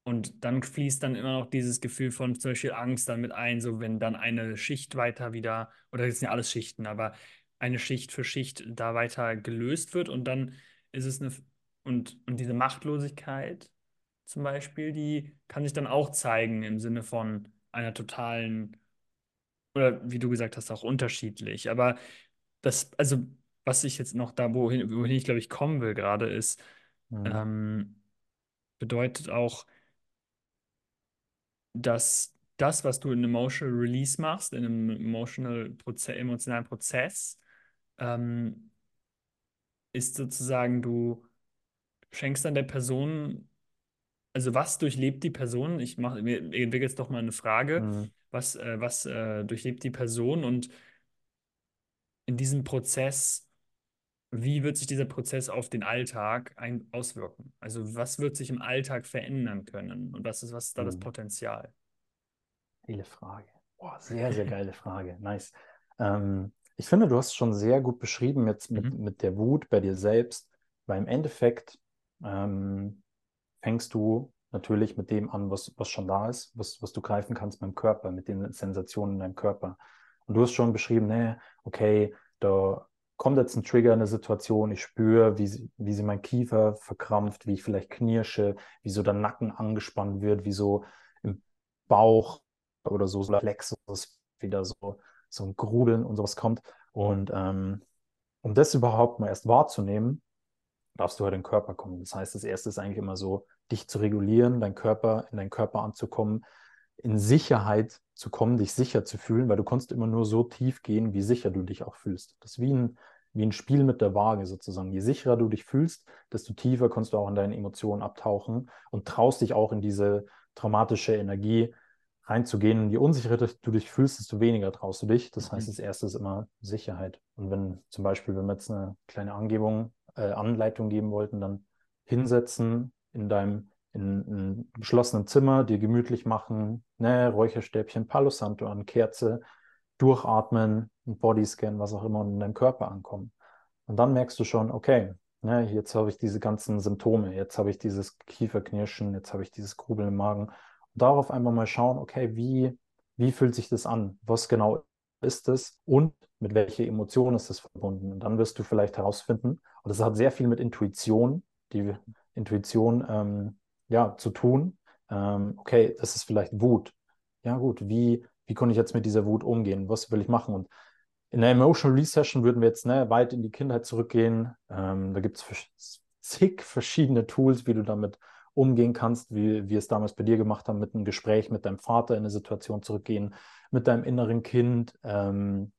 Und dann fließt dann immer noch dieses Gefühl von zum Beispiel Angst dann mit ein, so wenn dann eine Schicht weiter wieder, oder das sind ja alles Schichten, aber eine Schicht für Schicht da weiter gelöst wird und dann ist es eine, und, und diese Machtlosigkeit zum Beispiel, die kann sich dann auch zeigen im Sinne von einer totalen, oder wie du gesagt hast, auch unterschiedlich. Aber das, also was ich jetzt noch da, wohin, wohin ich glaube ich kommen will gerade, ist, Mhm. ähm, bedeutet auch, dass das, was du in Emotional Release machst, in einem emotional Proze emotionalen Prozess, ähm, ist sozusagen, du schenkst dann der Person, also was durchlebt die Person? Ich mache, mir entwickle jetzt doch mal eine Frage. Mhm. Was, äh, was äh, durchlebt die Person und in diesem Prozess, wie wird sich dieser Prozess auf den Alltag ein auswirken? Also was wird sich im Alltag verändern können und was ist, was ist da das Mhm. Potenzial? Geile Frage. Boah, sehr, sehr geile Frage. Nice. Ähm, ich finde, du hast schon sehr gut beschrieben jetzt mit, Mhm. mit der Wut bei dir selbst, weil im Endeffekt ähm, fängst du natürlich mit dem an, was, was schon da ist, was, was du greifen kannst beim Körper, mit den Sensationen in deinem Körper. Und du hast schon beschrieben, nee, okay, da kommt jetzt ein Trigger, eine Situation, ich spüre, wie, wie sie mein Kiefer verkrampft, wie ich vielleicht knirsche, wie so der Nacken angespannt wird, wie so im Bauch oder so, so Plexus wieder so, so ein Grubeln und sowas kommt. Und ähm, um das überhaupt mal erst wahrzunehmen, darfst du halt in den Körper kommen. Das heißt, das erste ist eigentlich immer so, dich zu regulieren, dein Körper, in deinen Körper anzukommen, in Sicherheit zu kommen, dich sicher zu fühlen, weil du kannst immer nur so tief gehen, wie sicher du dich auch fühlst. Das ist wie ein, wie ein Spiel mit der Waage sozusagen. Je sicherer du dich fühlst, desto tiefer kannst du auch in deine Emotionen abtauchen und traust dich auch in diese traumatische Energie reinzugehen. Und je unsicherer du dich fühlst, desto weniger traust du dich. Das heißt, Mhm. das erste ist immer Sicherheit. Und wenn zum Beispiel, wenn wir jetzt eine kleine Angebung, äh, Anleitung geben wollten, dann hinsetzen in deinem in, in geschlossenen Zimmer, dir gemütlich machen, ne, Räucherstäbchen, Palo Santo an, Kerze, durchatmen, ein Bodyscan, was auch immer, und in deinem Körper ankommen. Und dann merkst du schon, okay, ne, jetzt habe ich diese ganzen Symptome, jetzt habe ich dieses Kieferknirschen, jetzt habe ich dieses Grubeln im Magen. Und darauf einfach mal schauen, okay, wie, wie fühlt sich das an? Was genau ist es und mit welcher Emotion ist es verbunden? Und dann wirst du vielleicht herausfinden, und das hat sehr viel mit Intuition, die Intuition ähm, ja, zu tun. Ähm, okay, das ist vielleicht Wut. Ja, gut, wie, wie kann ich jetzt mit dieser Wut umgehen? Was will ich machen? Und in der Emotional Release Session würden wir jetzt ne, weit in die Kindheit zurückgehen. Ähm, da gibt es zig verschiedene Tools, wie du damit umgehen kannst, wie wir es damals bei dir gemacht haben, mit einem Gespräch mit deinem Vater in eine Situation zurückgehen, mit deinem inneren Kind. Ähm,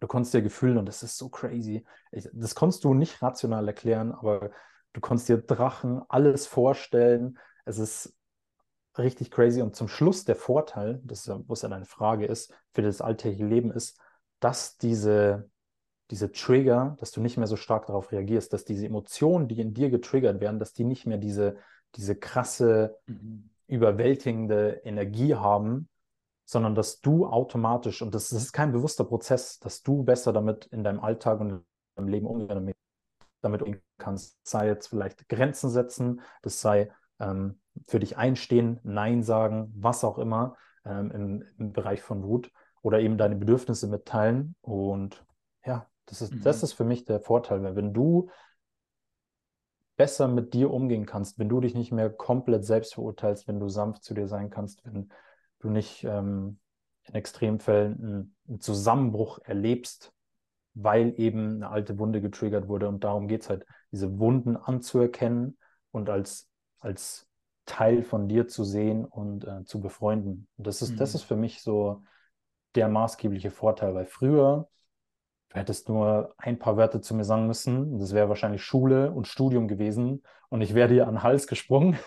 du konntest dir Gefühle, und das ist so crazy. Ich, das konntest du nicht rational erklären, aber du konntest dir Drachen, alles vorstellen. Es ist richtig crazy. Und zum Schluss der Vorteil, das was ja deine Frage ist, für das alltägliche Leben ist, dass diese, diese Trigger, dass du nicht mehr so stark darauf reagierst, dass diese Emotionen, die in dir getriggert werden, dass die nicht mehr diese, diese krasse, mhm. überwältigende Energie haben, sondern dass du automatisch, und das, das, ist kein bewusster Prozess, dass du besser damit in deinem Alltag und in deinem Leben umgehen damit umgehen kannst. Sei jetzt vielleicht Grenzen setzen, das sei ähm, für dich einstehen, Nein sagen, was auch immer ähm, im, im Bereich von Wut oder eben deine Bedürfnisse mitteilen. Und ja, das ist, mhm. das ist für mich der Vorteil, weil wenn du besser mit dir umgehen kannst, wenn du dich nicht mehr komplett selbst verurteilst, wenn du sanft zu dir sein kannst, wenn du nicht ähm, in Extremfällen einen, Zusammenbruch erlebst, weil eben eine alte Wunde getriggert wurde. Und darum geht es halt, diese Wunden anzuerkennen und als, als Teil von dir zu sehen und äh, zu befreunden. Und das ist, mhm. das ist für mich so der maßgebliche Vorteil, weil früher du hättest nur ein paar Wörter zu mir sagen müssen. Das wäre wahrscheinlich Schule und Studium gewesen und ich wäre dir an den Hals gesprungen.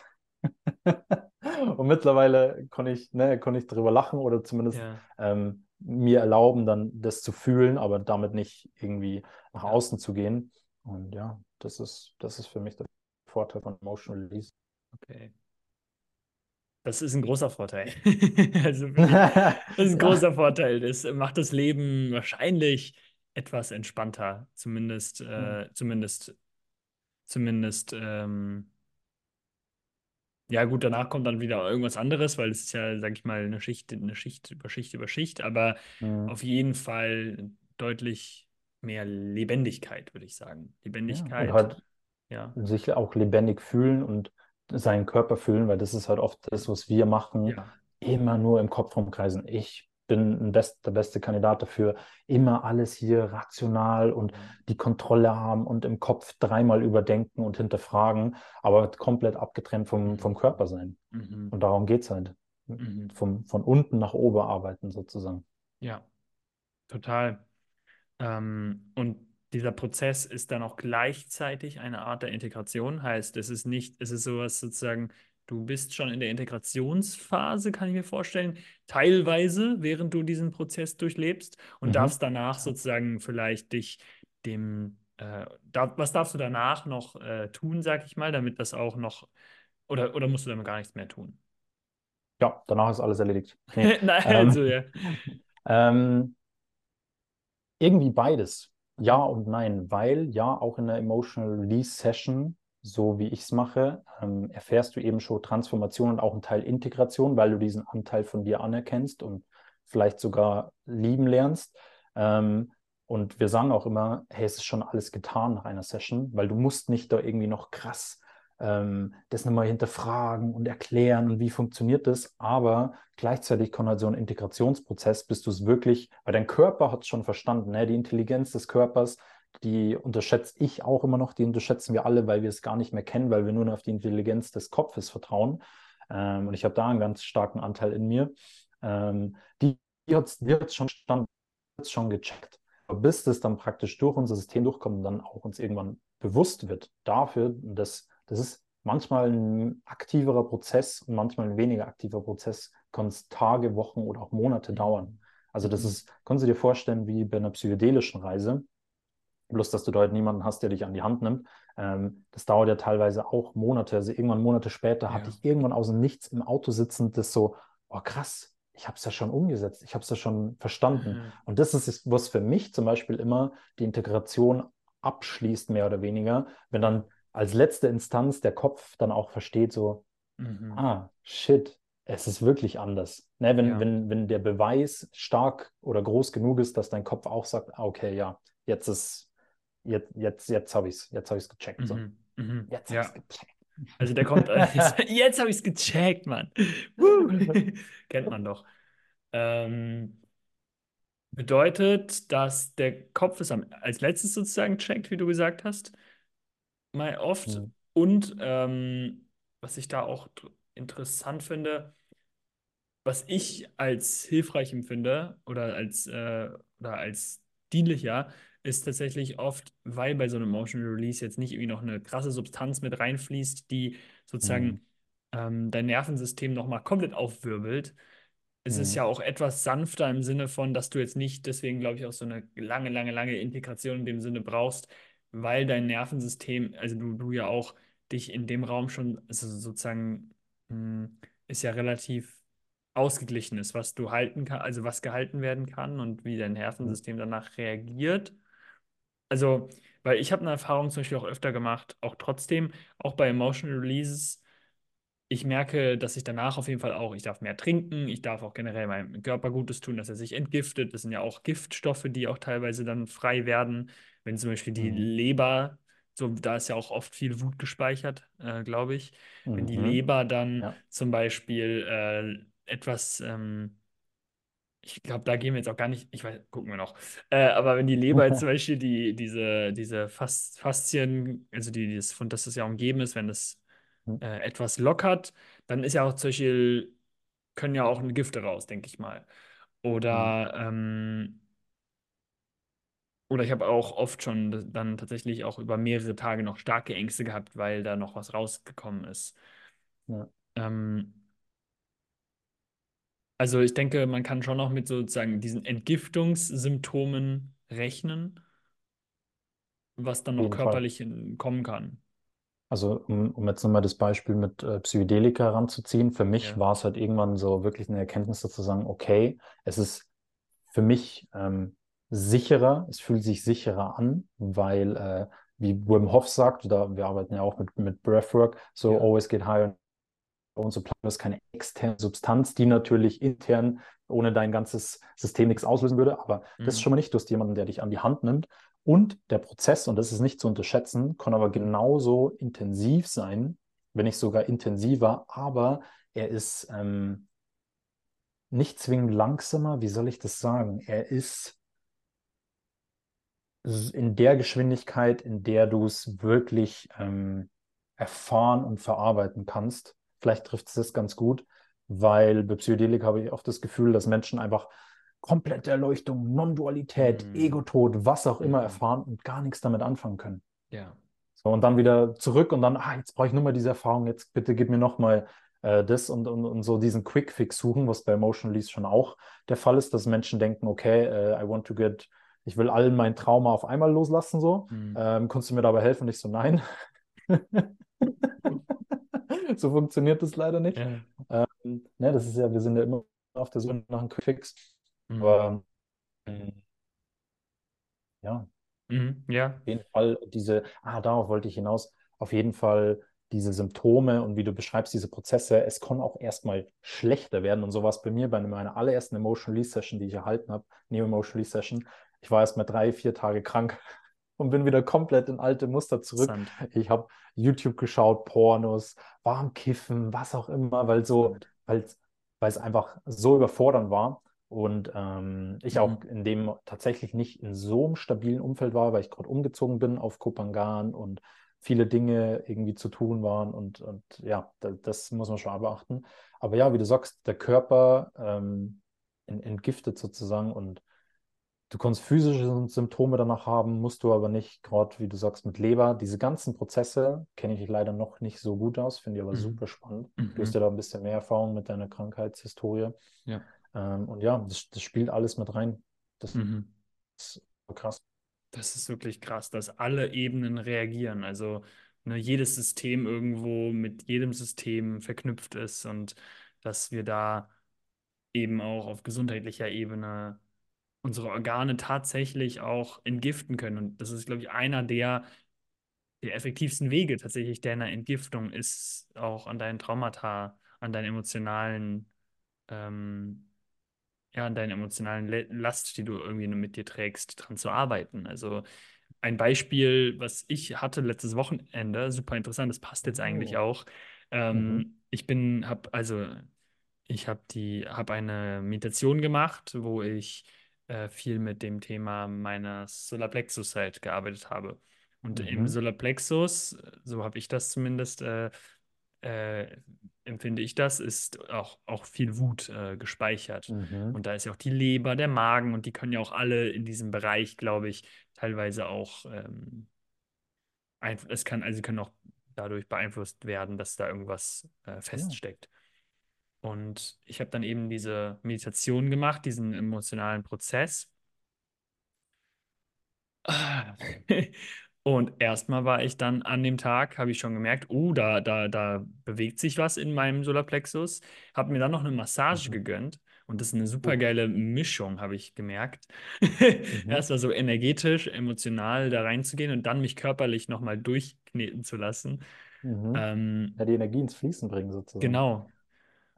und mittlerweile konnte ich, ne, konnte ich darüber lachen oder zumindest ja. ähm, mir erlauben, dann das zu fühlen, aber damit nicht irgendwie nach außen zu gehen. Und ja, das ist, das ist für mich der Vorteil von Emotional Release. Okay. Das ist ein großer Vorteil. also das ist ein großer Vorteil. Das macht das Leben wahrscheinlich etwas entspannter. Zumindest, äh, mhm. zumindest, zumindest, ähm, ja gut, danach kommt dann wieder irgendwas anderes, weil es ist ja, sag ich mal, eine Schicht, eine Schicht über Schicht über Schicht, aber mhm. auf jeden Fall deutlich mehr Lebendigkeit, würde ich sagen. Lebendigkeit. Ja, und halt ja. sich auch lebendig fühlen und seinen Körper fühlen, weil das ist halt oft das, was wir machen, ja. immer nur im Kopf rumkreisen. Ich bin Best, der beste Kandidat dafür, immer alles hier rational und die Kontrolle haben und im Kopf dreimal überdenken und hinterfragen, aber komplett abgetrennt vom, vom Körper sein. Mhm. Und darum geht es halt. Mhm. Vom, von unten nach oben arbeiten sozusagen. Ja, total. Ähm, und dieser Prozess ist dann auch gleichzeitig eine Art der Integration. Heißt, es ist nicht, es ist sowas sozusagen, du bist schon in der Integrationsphase, kann ich mir vorstellen, teilweise, während du diesen Prozess durchlebst und mhm. darfst danach sozusagen vielleicht dich dem, äh, da, was darfst du danach noch äh, tun, sag ich mal, damit das auch noch, oder, oder musst du damit gar nichts mehr tun? Ja, danach ist alles erledigt. Nee. Nein, ähm, also ja. Ähm, irgendwie beides. Ja und nein, weil ja auch in der Emotional Release Session, so wie ich es mache, ähm, erfährst du eben schon Transformation und auch einen Teil Integration, weil du diesen Anteil von dir anerkennst und vielleicht sogar lieben lernst. Ähm, und wir sagen auch immer, hey, es ist schon alles getan nach einer Session, weil du musst nicht da irgendwie noch krass ähm, das nochmal hinterfragen und erklären und wie funktioniert das. Aber gleichzeitig kann halt so ein Integrationsprozess, bis du es wirklich, weil dein Körper hat es schon verstanden, ne? die Intelligenz des Körpers, die unterschätze ich auch immer noch, die unterschätzen wir alle, weil wir es gar nicht mehr kennen, weil wir nur noch auf die Intelligenz des Kopfes vertrauen. Ähm, und ich habe da einen ganz starken Anteil in mir. Ähm, die hat es schon schon gecheckt. Aber bis das dann praktisch durch unser System durchkommt und dann auch uns irgendwann bewusst wird dafür, dass das ist manchmal ein aktiverer Prozess und manchmal ein weniger aktiver Prozess, kann es Tage, Wochen oder auch Monate dauern. Also das mhm. ist, können Sie dir vorstellen, wie bei einer psychedelischen Reise, bloß dass du dort niemanden hast, der dich an die Hand nimmt. Ähm, das dauert ja teilweise auch Monate. Also irgendwann Monate später ja. hatte ich irgendwann aus dem Nichts im Auto sitzend, das so, oh krass, ich habe es ja schon umgesetzt, ich habe es ja schon verstanden. Mhm. Und das ist was für mich zum Beispiel immer die Integration abschließt, mehr oder weniger, wenn dann als letzte Instanz der Kopf dann auch versteht, so, Mhm. ah, shit, es ist wirklich anders. Ne, wenn, Ja. wenn, wenn der Beweis stark oder groß genug ist, dass dein Kopf auch sagt, ah, okay, ja, jetzt ist, jetzt, jetzt, jetzt habe ich es, jetzt habe ich es gecheckt. So. Mhm. Mhm. Jetzt habe Ja. ich es gecheckt. Also der kommt, jetzt habe ich es gecheckt, Mann. Kennt man doch. Ähm, bedeutet, dass der Kopf es am, als letztes sozusagen checkt, wie du gesagt hast, mal oft. Mhm. Und ähm, was ich da auch interessant finde, was ich als hilfreich empfinde oder als, äh, oder als dienlicher, ist tatsächlich oft, weil bei so einem Emotional Release jetzt nicht irgendwie noch eine krasse Substanz mit reinfließt, die sozusagen Mhm. ähm, dein Nervensystem nochmal komplett aufwirbelt. Es ist Mhm. ja auch etwas sanfter im Sinne von, dass du jetzt nicht deswegen, glaube ich, auch so eine lange, lange, lange Integration in dem Sinne brauchst, weil dein Nervensystem, also du, du ja auch dich in dem Raum schon, also sozusagen, mh, ist ja relativ ausgeglichen ist, was du halten kann, also was gehalten werden kann und wie dein Nervensystem danach reagiert. Also, weil ich habe eine Erfahrung zum Beispiel auch öfter gemacht, auch trotzdem, auch bei Emotional Releases, ich merke, dass ich danach auf jeden Fall auch, ich darf mehr trinken, ich darf auch generell meinem Körper Gutes tun, dass er sich entgiftet. Das sind ja auch Giftstoffe, die auch teilweise dann frei werden. Wenn zum Beispiel die Mhm. Leber, so, da ist ja auch oft viel Wut gespeichert, äh, glaube ich. Wenn die Mhm. Leber dann Ja. zum Beispiel äh, etwas, ähm, ich glaube, da gehen wir jetzt auch gar nicht, ich weiß, gucken wir noch. Äh, aber wenn die Leber jetzt zum Beispiel die, diese, diese Fas Faszien, also die, dieses, von das es ja umgeben ist, wenn das Mhm. äh, etwas lockert, dann ist ja auch zum Beispiel, können ja auch Gifte raus, denke ich mal. Oder, ähm, oder ich habe auch oft schon dann tatsächlich auch über mehrere Tage noch starke Ängste gehabt, weil da noch was rausgekommen ist. Ja. Ähm, also ich denke, man kann schon noch mit sozusagen diesen Entgiftungssymptomen rechnen, was dann noch jeden körperlich hin- kommen kann. Also, um, um jetzt nochmal das Beispiel mit äh, Psychedelika heranzuziehen, für mich Ja. war es halt irgendwann so wirklich eine Erkenntnis zu sagen, okay, es ist für mich ähm, sicherer, es fühlt sich sicherer an, weil, äh, wie Wim Hof sagt, da, wir arbeiten ja auch mit, mit Breathwork, so Ja. always get higher und so das ist keine externe Substanz, die natürlich intern ohne dein ganzes System nichts auslösen würde, aber das ist Mhm. schon mal nicht, du hast jemanden, der dich an die Hand nimmt und der Prozess, und das ist nicht zu unterschätzen, kann aber genauso intensiv sein, wenn nicht sogar intensiver, aber er ist ähm, nicht zwingend langsamer, wie soll ich das sagen? Er ist in der Geschwindigkeit, in der du es wirklich ähm, erfahren und verarbeiten kannst. Vielleicht trifft es das ganz gut, weil bei Psychedelika habe ich oft das Gefühl, dass Menschen einfach komplette Erleuchtung, Non-Dualität, Mhm. Ego-Tod, was auch immer erfahren und gar nichts damit anfangen können. Ja. So, und dann wieder zurück und dann, ah, jetzt brauche ich nur mal diese Erfahrung, jetzt bitte gib mir noch mal äh, das und, und, und so diesen Quick-Fix suchen, was bei Emotion Release schon auch der Fall ist, dass Menschen denken, okay, äh, I want to get, ich will all mein Trauma auf einmal loslassen, so. Mhm. Ähm, kannst du mir dabei helfen? Und ich so, nein. So funktioniert das leider nicht. Ja. Ähm, ne, das ist ja, wir sind ja immer auf der Suche nach einem Quick-Fix. Mhm. Aber ähm, ja, Mhm. Ja. auf jeden Fall diese, ah, darauf wollte ich hinaus, auf jeden Fall diese Symptome und wie du beschreibst, diese Prozesse, es kann auch erstmal schlechter werden und sowas bei mir bei meiner allerersten Emotion Release Session, die ich erhalten habe, Neo Emotion Release Session. Ich war erst mal drei, vier Tage krank und bin wieder komplett in alte Muster zurück. Ich habe YouTube geschaut, Pornos, war am Kiffen, was auch immer, weil so, weil es einfach so überfordernd war und ähm, ich auch Mhm. in dem tatsächlich nicht in so einem stabilen Umfeld war, weil ich gerade umgezogen bin auf Kopangan und viele Dinge irgendwie zu tun waren und, und ja, da, das muss man schon beachten. Aber ja, wie du sagst, der Körper ähm, ent- entgiftet sozusagen und du kannst physische Symptome danach haben, musst du aber nicht, gerade wie du sagst, mit Leber. Diese ganzen Prozesse kenne ich leider noch nicht so gut aus, finde ich aber Mhm. super spannend. Du hast Mhm. ja da ein bisschen mehr Erfahrung mit deiner Krankheitshistorie. Ja. Ähm, und ja, das, das spielt alles mit rein. Das Mhm. ist krass. Das ist wirklich krass, dass alle Ebenen reagieren. Also ne, jedes System irgendwo mit jedem System verknüpft ist und dass wir da eben auch auf gesundheitlicher Ebene unsere Organe tatsächlich auch entgiften können. Und das ist, glaube ich, einer der, der effektivsten Wege tatsächlich deiner Entgiftung, ist auch an deinen Traumata, an deinen emotionalen, ähm, ja, an deiner emotionalen Le- Last, die du irgendwie mit dir trägst, dran zu arbeiten. Also ein Beispiel, was ich hatte letztes Wochenende, super interessant, das passt jetzt eigentlich Oh. auch. Mhm. Ähm, ich bin, habe also ich habe die, habe eine Meditation gemacht, wo ich äh, viel mit dem Thema meines Solarplexus halt gearbeitet habe. Und im Mhm. Solarplexus, so habe ich das zumindest, äh, äh, empfinde ich das, ist auch, auch viel Wut äh, gespeichert. Mhm. Und da ist ja auch die Leber, der Magen und die können ja auch alle in diesem Bereich, glaube ich, teilweise auch, ähm, es kann, also sie können auch dadurch beeinflusst werden, dass da irgendwas äh, Ja. Und ich habe dann eben diese Meditation gemacht, diesen emotionalen Prozess. Und erstmal war ich dann an dem Tag, habe ich schon gemerkt, oh, da, da, da bewegt sich was in meinem Solarplexus. Habe mir dann noch eine Massage Mhm. gegönnt. Und das ist eine super Oh. geile Mischung, habe ich gemerkt. Mhm. Erstmal so energetisch, emotional da reinzugehen und dann mich körperlich nochmal durchkneten zu lassen. Mhm. Ähm, Ja, die Energie ins Fließen bringen sozusagen. genau.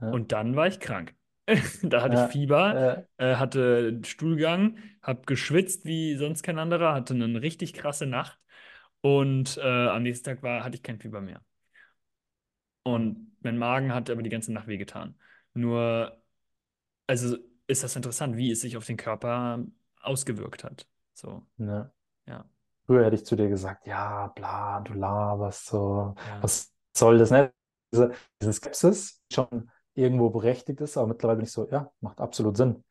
Ja. Und dann war ich krank. Da hatte ich Ja. Fieber, Äh, äh, hatte Stuhlgang, habe geschwitzt wie sonst kein anderer, hatte eine richtig krasse Nacht und äh, am nächsten Tag war, hatte ich kein Fieber mehr. Und mein Magen hat aber die ganze Nacht wehgetan. Nur, also ist das interessant, wie es sich auf den Körper ausgewirkt hat. So, Ja. ja, Früher hätte ich zu dir gesagt, ja, bla, du laberst so, ja. was soll das, ne? Diese, diese Skepsis schon irgendwo berechtigt ist, aber mittlerweile bin ich so, ja, macht absolut Sinn.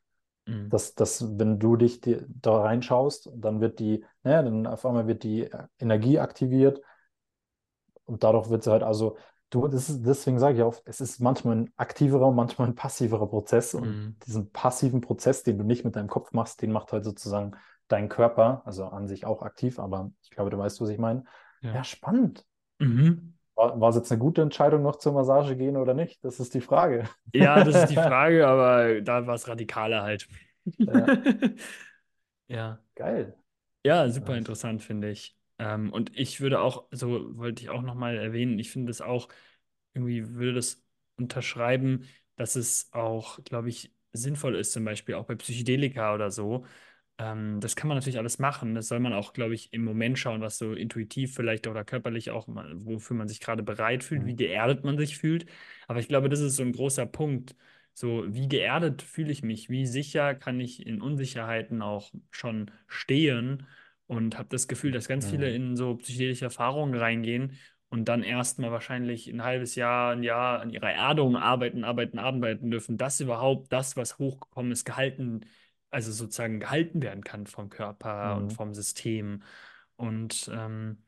Mm, Dass, dass wenn du dich die, da reinschaust, dann wird die, ne, dann auf einmal wird die Energie aktiviert und dadurch wird sie halt, also, du, ist, deswegen sage ich auch, es ist manchmal ein aktiverer und manchmal ein passiverer Prozess und mm, diesen passiven Prozess, den du nicht mit deinem Kopf machst, den macht halt sozusagen dein Körper, also an sich auch aktiv, aber ich glaube, du weißt, was ich meine. ja. Ja, spannend. Mhm. War, es jetzt eine gute Entscheidung, noch zur Massage gehen oder nicht? Das ist die Frage. Ja, das ist die Frage, aber da war es radikaler halt. Ja, Ja. geil. Ja, super interessant, finde ich. Ähm, und ich würde auch, so wollte ich auch nochmal erwähnen, ich finde es auch, irgendwie würde das unterschreiben, dass es auch, glaube ich, sinnvoll ist, zum Beispiel auch bei Psychedelika oder so. Ähm, das kann man natürlich alles machen. Das soll man auch, glaube ich, im Moment schauen, was so intuitiv vielleicht oder körperlich auch, mal, wofür man sich gerade bereit fühlt, wie Mhm. geerdet man sich fühlt. Aber ich glaube, das ist so ein großer Punkt. So, wie geerdet fühle ich mich? Wie sicher kann ich in Unsicherheiten auch schon stehen? Und habe das Gefühl, dass ganz viele Mhm. in so psychedelische Erfahrungen reingehen und dann erstmal wahrscheinlich ein halbes Jahr, ein Jahr an ihrer Erdung arbeiten, arbeiten, arbeiten dürfen, dass überhaupt das, was hochgekommen ist, gehalten, also sozusagen gehalten werden kann vom Körper und Mhm. vom System. Und ähm,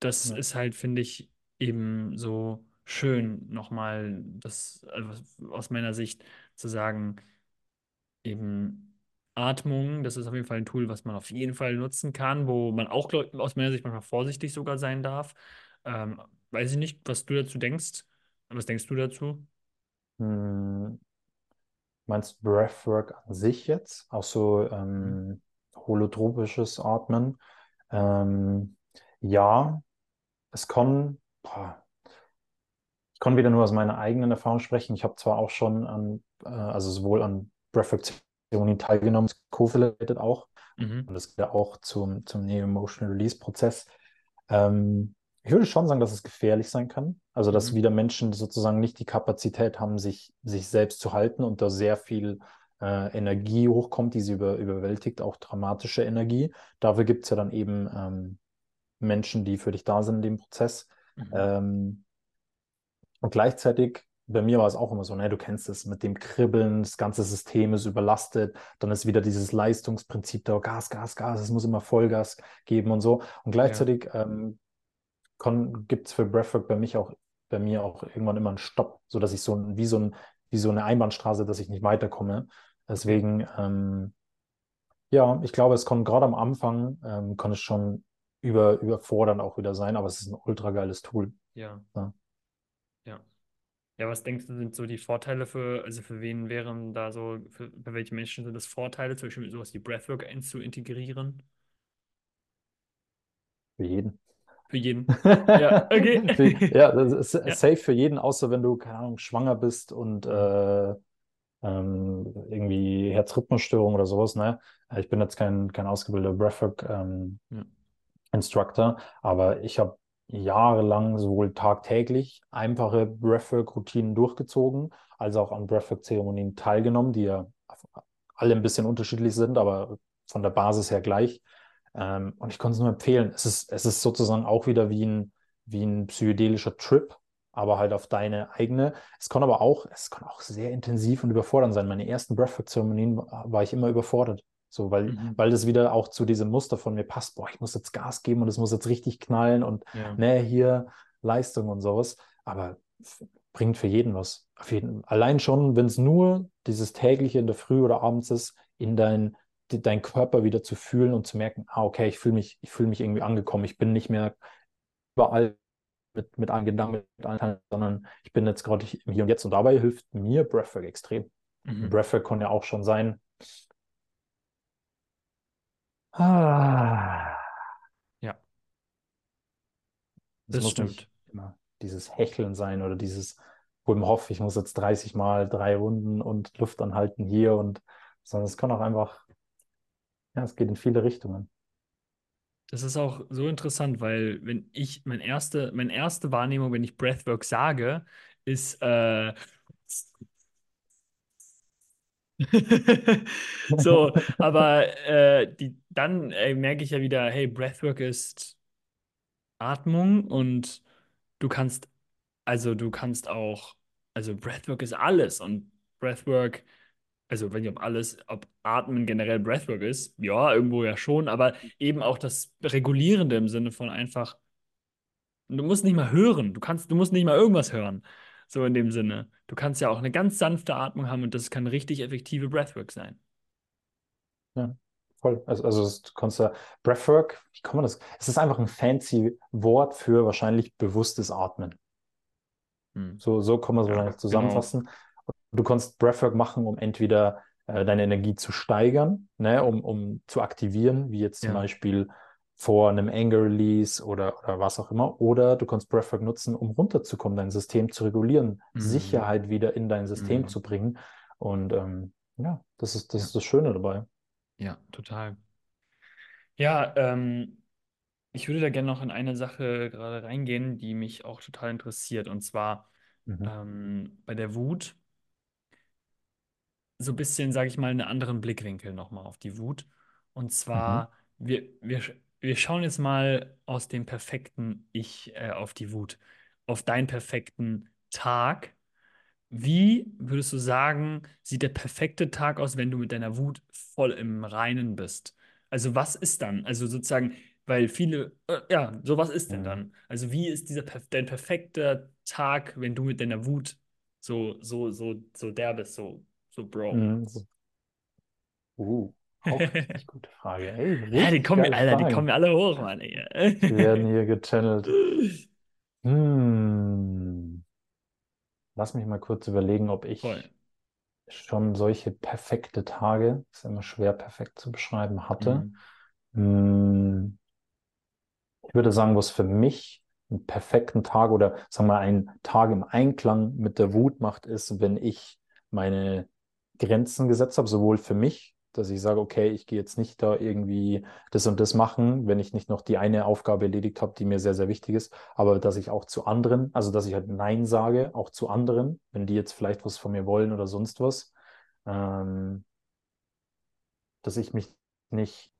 das Ja. ist halt, finde ich, eben so schön, nochmal das also aus meiner Sicht zu sagen, eben Atmung, das ist auf jeden Fall ein Tool, was man auf jeden Fall nutzen kann, wo man auch glaub, aus meiner Sicht manchmal vorsichtig sogar sein darf. Ähm, weiß ich nicht, was du dazu denkst. Was denkst du dazu? Mhm. Meinst du Breathwork an sich jetzt? Auch so Mhm. ähm, holotropisches Atmen? Ähm, ja, es kann, boah, ich kann wieder nur aus meiner eigenen Erfahrung sprechen. Ich habe zwar auch schon an, äh, also sowohl an Breathwork-Zeremonien teilgenommen, co-related auch, Mhm. und das geht ja auch zum, zum Neo-Emotional Release-Prozess. Ähm, ich würde schon sagen, dass es gefährlich sein kann. Also, dass Mhm. wieder Menschen sozusagen nicht die Kapazität haben, sich, sich selbst zu halten und da sehr viel äh, Energie hochkommt, die sie über, überwältigt, auch dramatische Energie. Dafür gibt es ja dann eben ähm, Menschen, die für dich da sind in dem Prozess. Mhm. Ähm, und gleichzeitig, bei mir war es auch immer so, ne, du kennst es mit dem Kribbeln, das ganze System ist überlastet, dann ist wieder dieses Leistungsprinzip da, Gas, Gas, Gas, es muss immer Vollgas geben und so. Und Ja, gleichzeitig ähm, gibt es für Breathwork bei mich auch, bei mir auch irgendwann immer einen Stopp, sodass ich so wie so ein, wie so eine Einbahnstraße, dass ich nicht weiterkomme. Deswegen, ähm, ja, ich glaube, es kann gerade am Anfang, ähm, kann es schon über, überfordern auch wieder sein, aber es ist ein ultra geiles Tool. Ja, Ja. ja. Ja, was denkst du, sind so die Vorteile für, also für wen wären da so, für, für welche Menschen sind das Vorteile, zum Beispiel sowas wie Breathwork zu integrieren? Für jeden. Für jeden. Ja, okay. Ja, das ist Ja. safe für jeden, außer wenn du, keine Ahnung, schwanger bist und äh, ähm, irgendwie Herzrhythmusstörung oder sowas, ne? Ich bin jetzt kein, kein ausgebildeter Breathwork ähm, Ja. Instructor, aber ich habe jahrelang sowohl tagtäglich einfache Breathwork-Routinen durchgezogen, als auch an Breathwork-Zeremonien teilgenommen, die ja alle ein bisschen unterschiedlich sind, aber von der Basis her gleich. Ähm, und ich konnte es nur empfehlen. Es ist, es ist sozusagen auch wieder wie ein, wie ein psychedelischer Trip, aber halt auf deine eigene. Es kann aber auch, es kann auch sehr intensiv und überfordernd sein. Meine ersten Breathwork-Zeremonien war ich immer überfordert. So, weil, Mhm. weil das wieder auch zu diesem Muster von mir passt. Boah, ich muss jetzt Gas geben und es muss jetzt richtig knallen und Ja. ne, hier Leistung und sowas. Aber bringt für jeden was. Jeden, allein schon, wenn es nur dieses tägliche in der Früh oder abends ist, in dein, die- dein Körper wieder zu fühlen und zu merken, ah, okay, ich fühle mich, ich fühle mich irgendwie angekommen. Ich bin nicht mehr überall mit, mit allen Gedanken, mit Teilen, sondern ich bin jetzt gerade Hier und Jetzt. Und dabei hilft mir Breathwork extrem. Mhm. Breathwork kann ja auch schon sein. Ah, Ja, das muss stimmt. immer dieses Hecheln sein oder dieses Wim Hof, ich muss jetzt 30 Mal drei Runden und Luft anhalten hier und, sondern es kann auch einfach, ja, es geht in viele Richtungen. Das ist auch so interessant, weil wenn ich, mein erste, meine erste Wahrnehmung, wenn ich Breathwork sage, ist äh, so, aber äh, die, dann äh, merke ich ja wieder, hey, Breathwork ist Atmung und du kannst, also du kannst auch, also Breathwork ist alles und Breathwork, also wenn nicht ob alles, ob Atmen generell Breathwork ist, ja, irgendwo ja schon, aber eben auch das Regulierende im Sinne von einfach, du musst nicht mal hören, du kannst, du musst nicht mal irgendwas hören, so in dem Sinne. Du kannst ja auch eine ganz sanfte Atmung haben und das kann richtig effektive Breathwork sein. Ja, voll. Also, also du kannst ja Breathwork, wie kann man das? Es ist einfach ein fancy Wort für wahrscheinlich bewusstes Atmen. Hm. So, so kann man es Ja, wahrscheinlich genau. Du kannst Breathwork machen, um entweder äh, deine Energie zu steigern, ne, um, um zu aktivieren, wie jetzt zum Ja. Beispiel vor einem Anger Release oder, oder was auch immer. Oder du kannst Breathwork nutzen, um runterzukommen, dein System zu regulieren, Mhm. Sicherheit wieder in dein System Mhm. zu bringen. Und ähm, ja, das ist, das Ja. ist das Schöne dabei. Ja, total. Ja, ähm, ich würde da gerne noch in eine Sache gerade reingehen, die mich auch total interessiert. Und zwar Mhm. ähm, bei der Wut so ein bisschen, sage ich mal, einen anderen Blickwinkel nochmal auf die Wut. Und Mhm. zwar, wir, wir, sch- wir schauen jetzt mal aus dem perfekten Ich äh, auf die Wut, auf deinen perfekten Tag. Wie würdest du sagen, sieht der perfekte Tag aus, wenn du mit deiner Wut voll im Reinen bist? Also was ist dann? Also sozusagen, weil viele, äh, ja, so was ist denn Mhm. dann? Also wie ist dieser dein perfekter Tag, wenn du mit deiner Wut so, so, so, so der bist, so, so Bro? Mhm. Uh, auch richtig gute Frage. Ey, Ja, die kommen Alter, die kommen mir alle hoch, Mann, ey. Die werden hier gechannelt. Hm. Lass mich mal kurz überlegen, ob ich Voll. schon solche perfekte Tage, ist immer schwer perfekt zu beschreiben, hatte. Mhm. Hm. Ich würde sagen, was für mich einen perfekten Tag oder sagen wir mal einen Tag im Einklang mit der Wut macht, ist, wenn ich meine Grenzen gesetzt habe, sowohl für mich, dass ich sage, okay, ich gehe jetzt nicht da irgendwie das und das machen, wenn ich nicht noch die eine Aufgabe erledigt habe, die mir sehr, sehr wichtig ist, aber dass ich auch zu anderen, also dass ich halt Nein sage, auch zu anderen, wenn die jetzt vielleicht was von mir wollen oder sonst was, ähm, dass ich mich nicht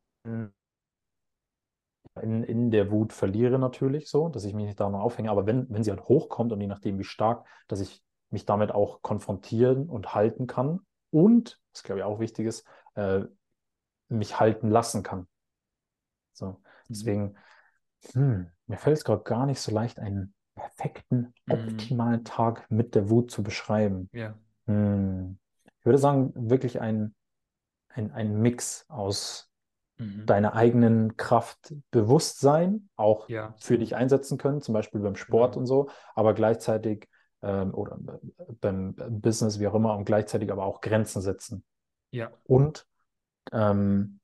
in, in der Wut verliere natürlich so, dass ich mich nicht da noch aufhänge, aber wenn, wenn sie halt hochkommt und je nachdem wie stark, dass ich mich damit auch konfrontieren und halten kann und, was glaube ich auch wichtig ist, äh, mich halten lassen kann. So, Mhm. deswegen, hm, mir fällt es gerade gar nicht so leicht, einen perfekten, Mhm. optimalen Tag mit der Wut zu beschreiben. Ja. Hm. Ich würde sagen, wirklich ein, ein, ein Mix aus Mhm. deiner eigenen Kraft bewusst sein, auch Ja. für dich einsetzen können, zum Beispiel beim Sport Genau. und so, aber gleichzeitig ähm, oder beim Business, wie auch immer, und gleichzeitig aber auch Grenzen setzen. Ja. Und ähm,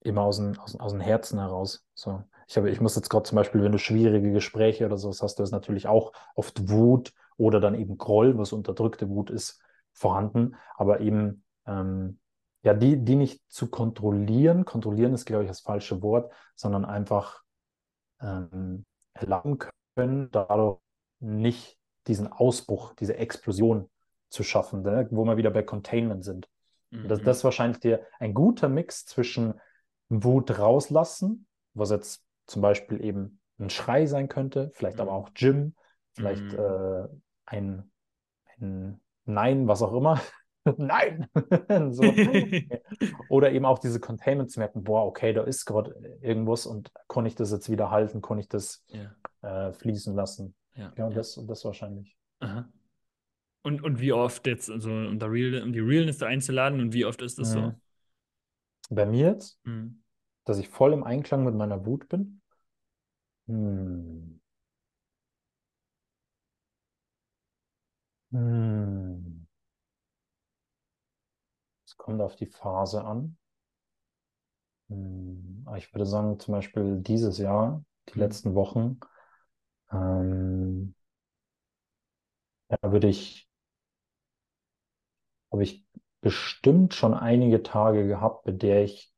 immer aus dem, aus, aus dem Herzen heraus. So. Ich, habe, ich muss jetzt gerade zum Beispiel, wenn du schwierige Gespräche oder sowas hast, du ist natürlich auch oft Wut oder dann eben Groll, was unterdrückte Wut ist, vorhanden, aber eben ähm, ja, die, die nicht zu kontrollieren, kontrollieren ist, glaube ich, das falsche Wort, sondern einfach ähm, erlauben können, dadurch nicht diesen Ausbruch, diese Explosion zu schaffen, ne? wo wir wieder bei Containment sind. Mhm. Das, das ist wahrscheinlich der, ein guter Mix zwischen Wut rauslassen, was jetzt zum Beispiel eben ein Schrei sein könnte, vielleicht mhm. aber auch Jim, vielleicht mhm. äh, ein, ein Nein, was auch immer. Nein! so. Oder eben auch diese Containment zu merken, boah, okay, da ist gerade irgendwas und konnte ich das jetzt wieder halten, konnte ich das ja. äh, fließen lassen. Ja, ja, ja. Das, das wahrscheinlich. Aha. Und, und wie oft jetzt, also um, Real, um die Realness da einzuladen und wie oft ist das mhm. so? Bei mir jetzt, mhm. dass ich voll im Einklang mit meiner Wut bin. Hm. Hm. Es kommt auf die Phase an. Hm. Ich würde sagen, zum Beispiel dieses Jahr, die hm. letzten Wochen, ähm, ja, würde ich, habe ich bestimmt schon einige Tage gehabt, bei der ich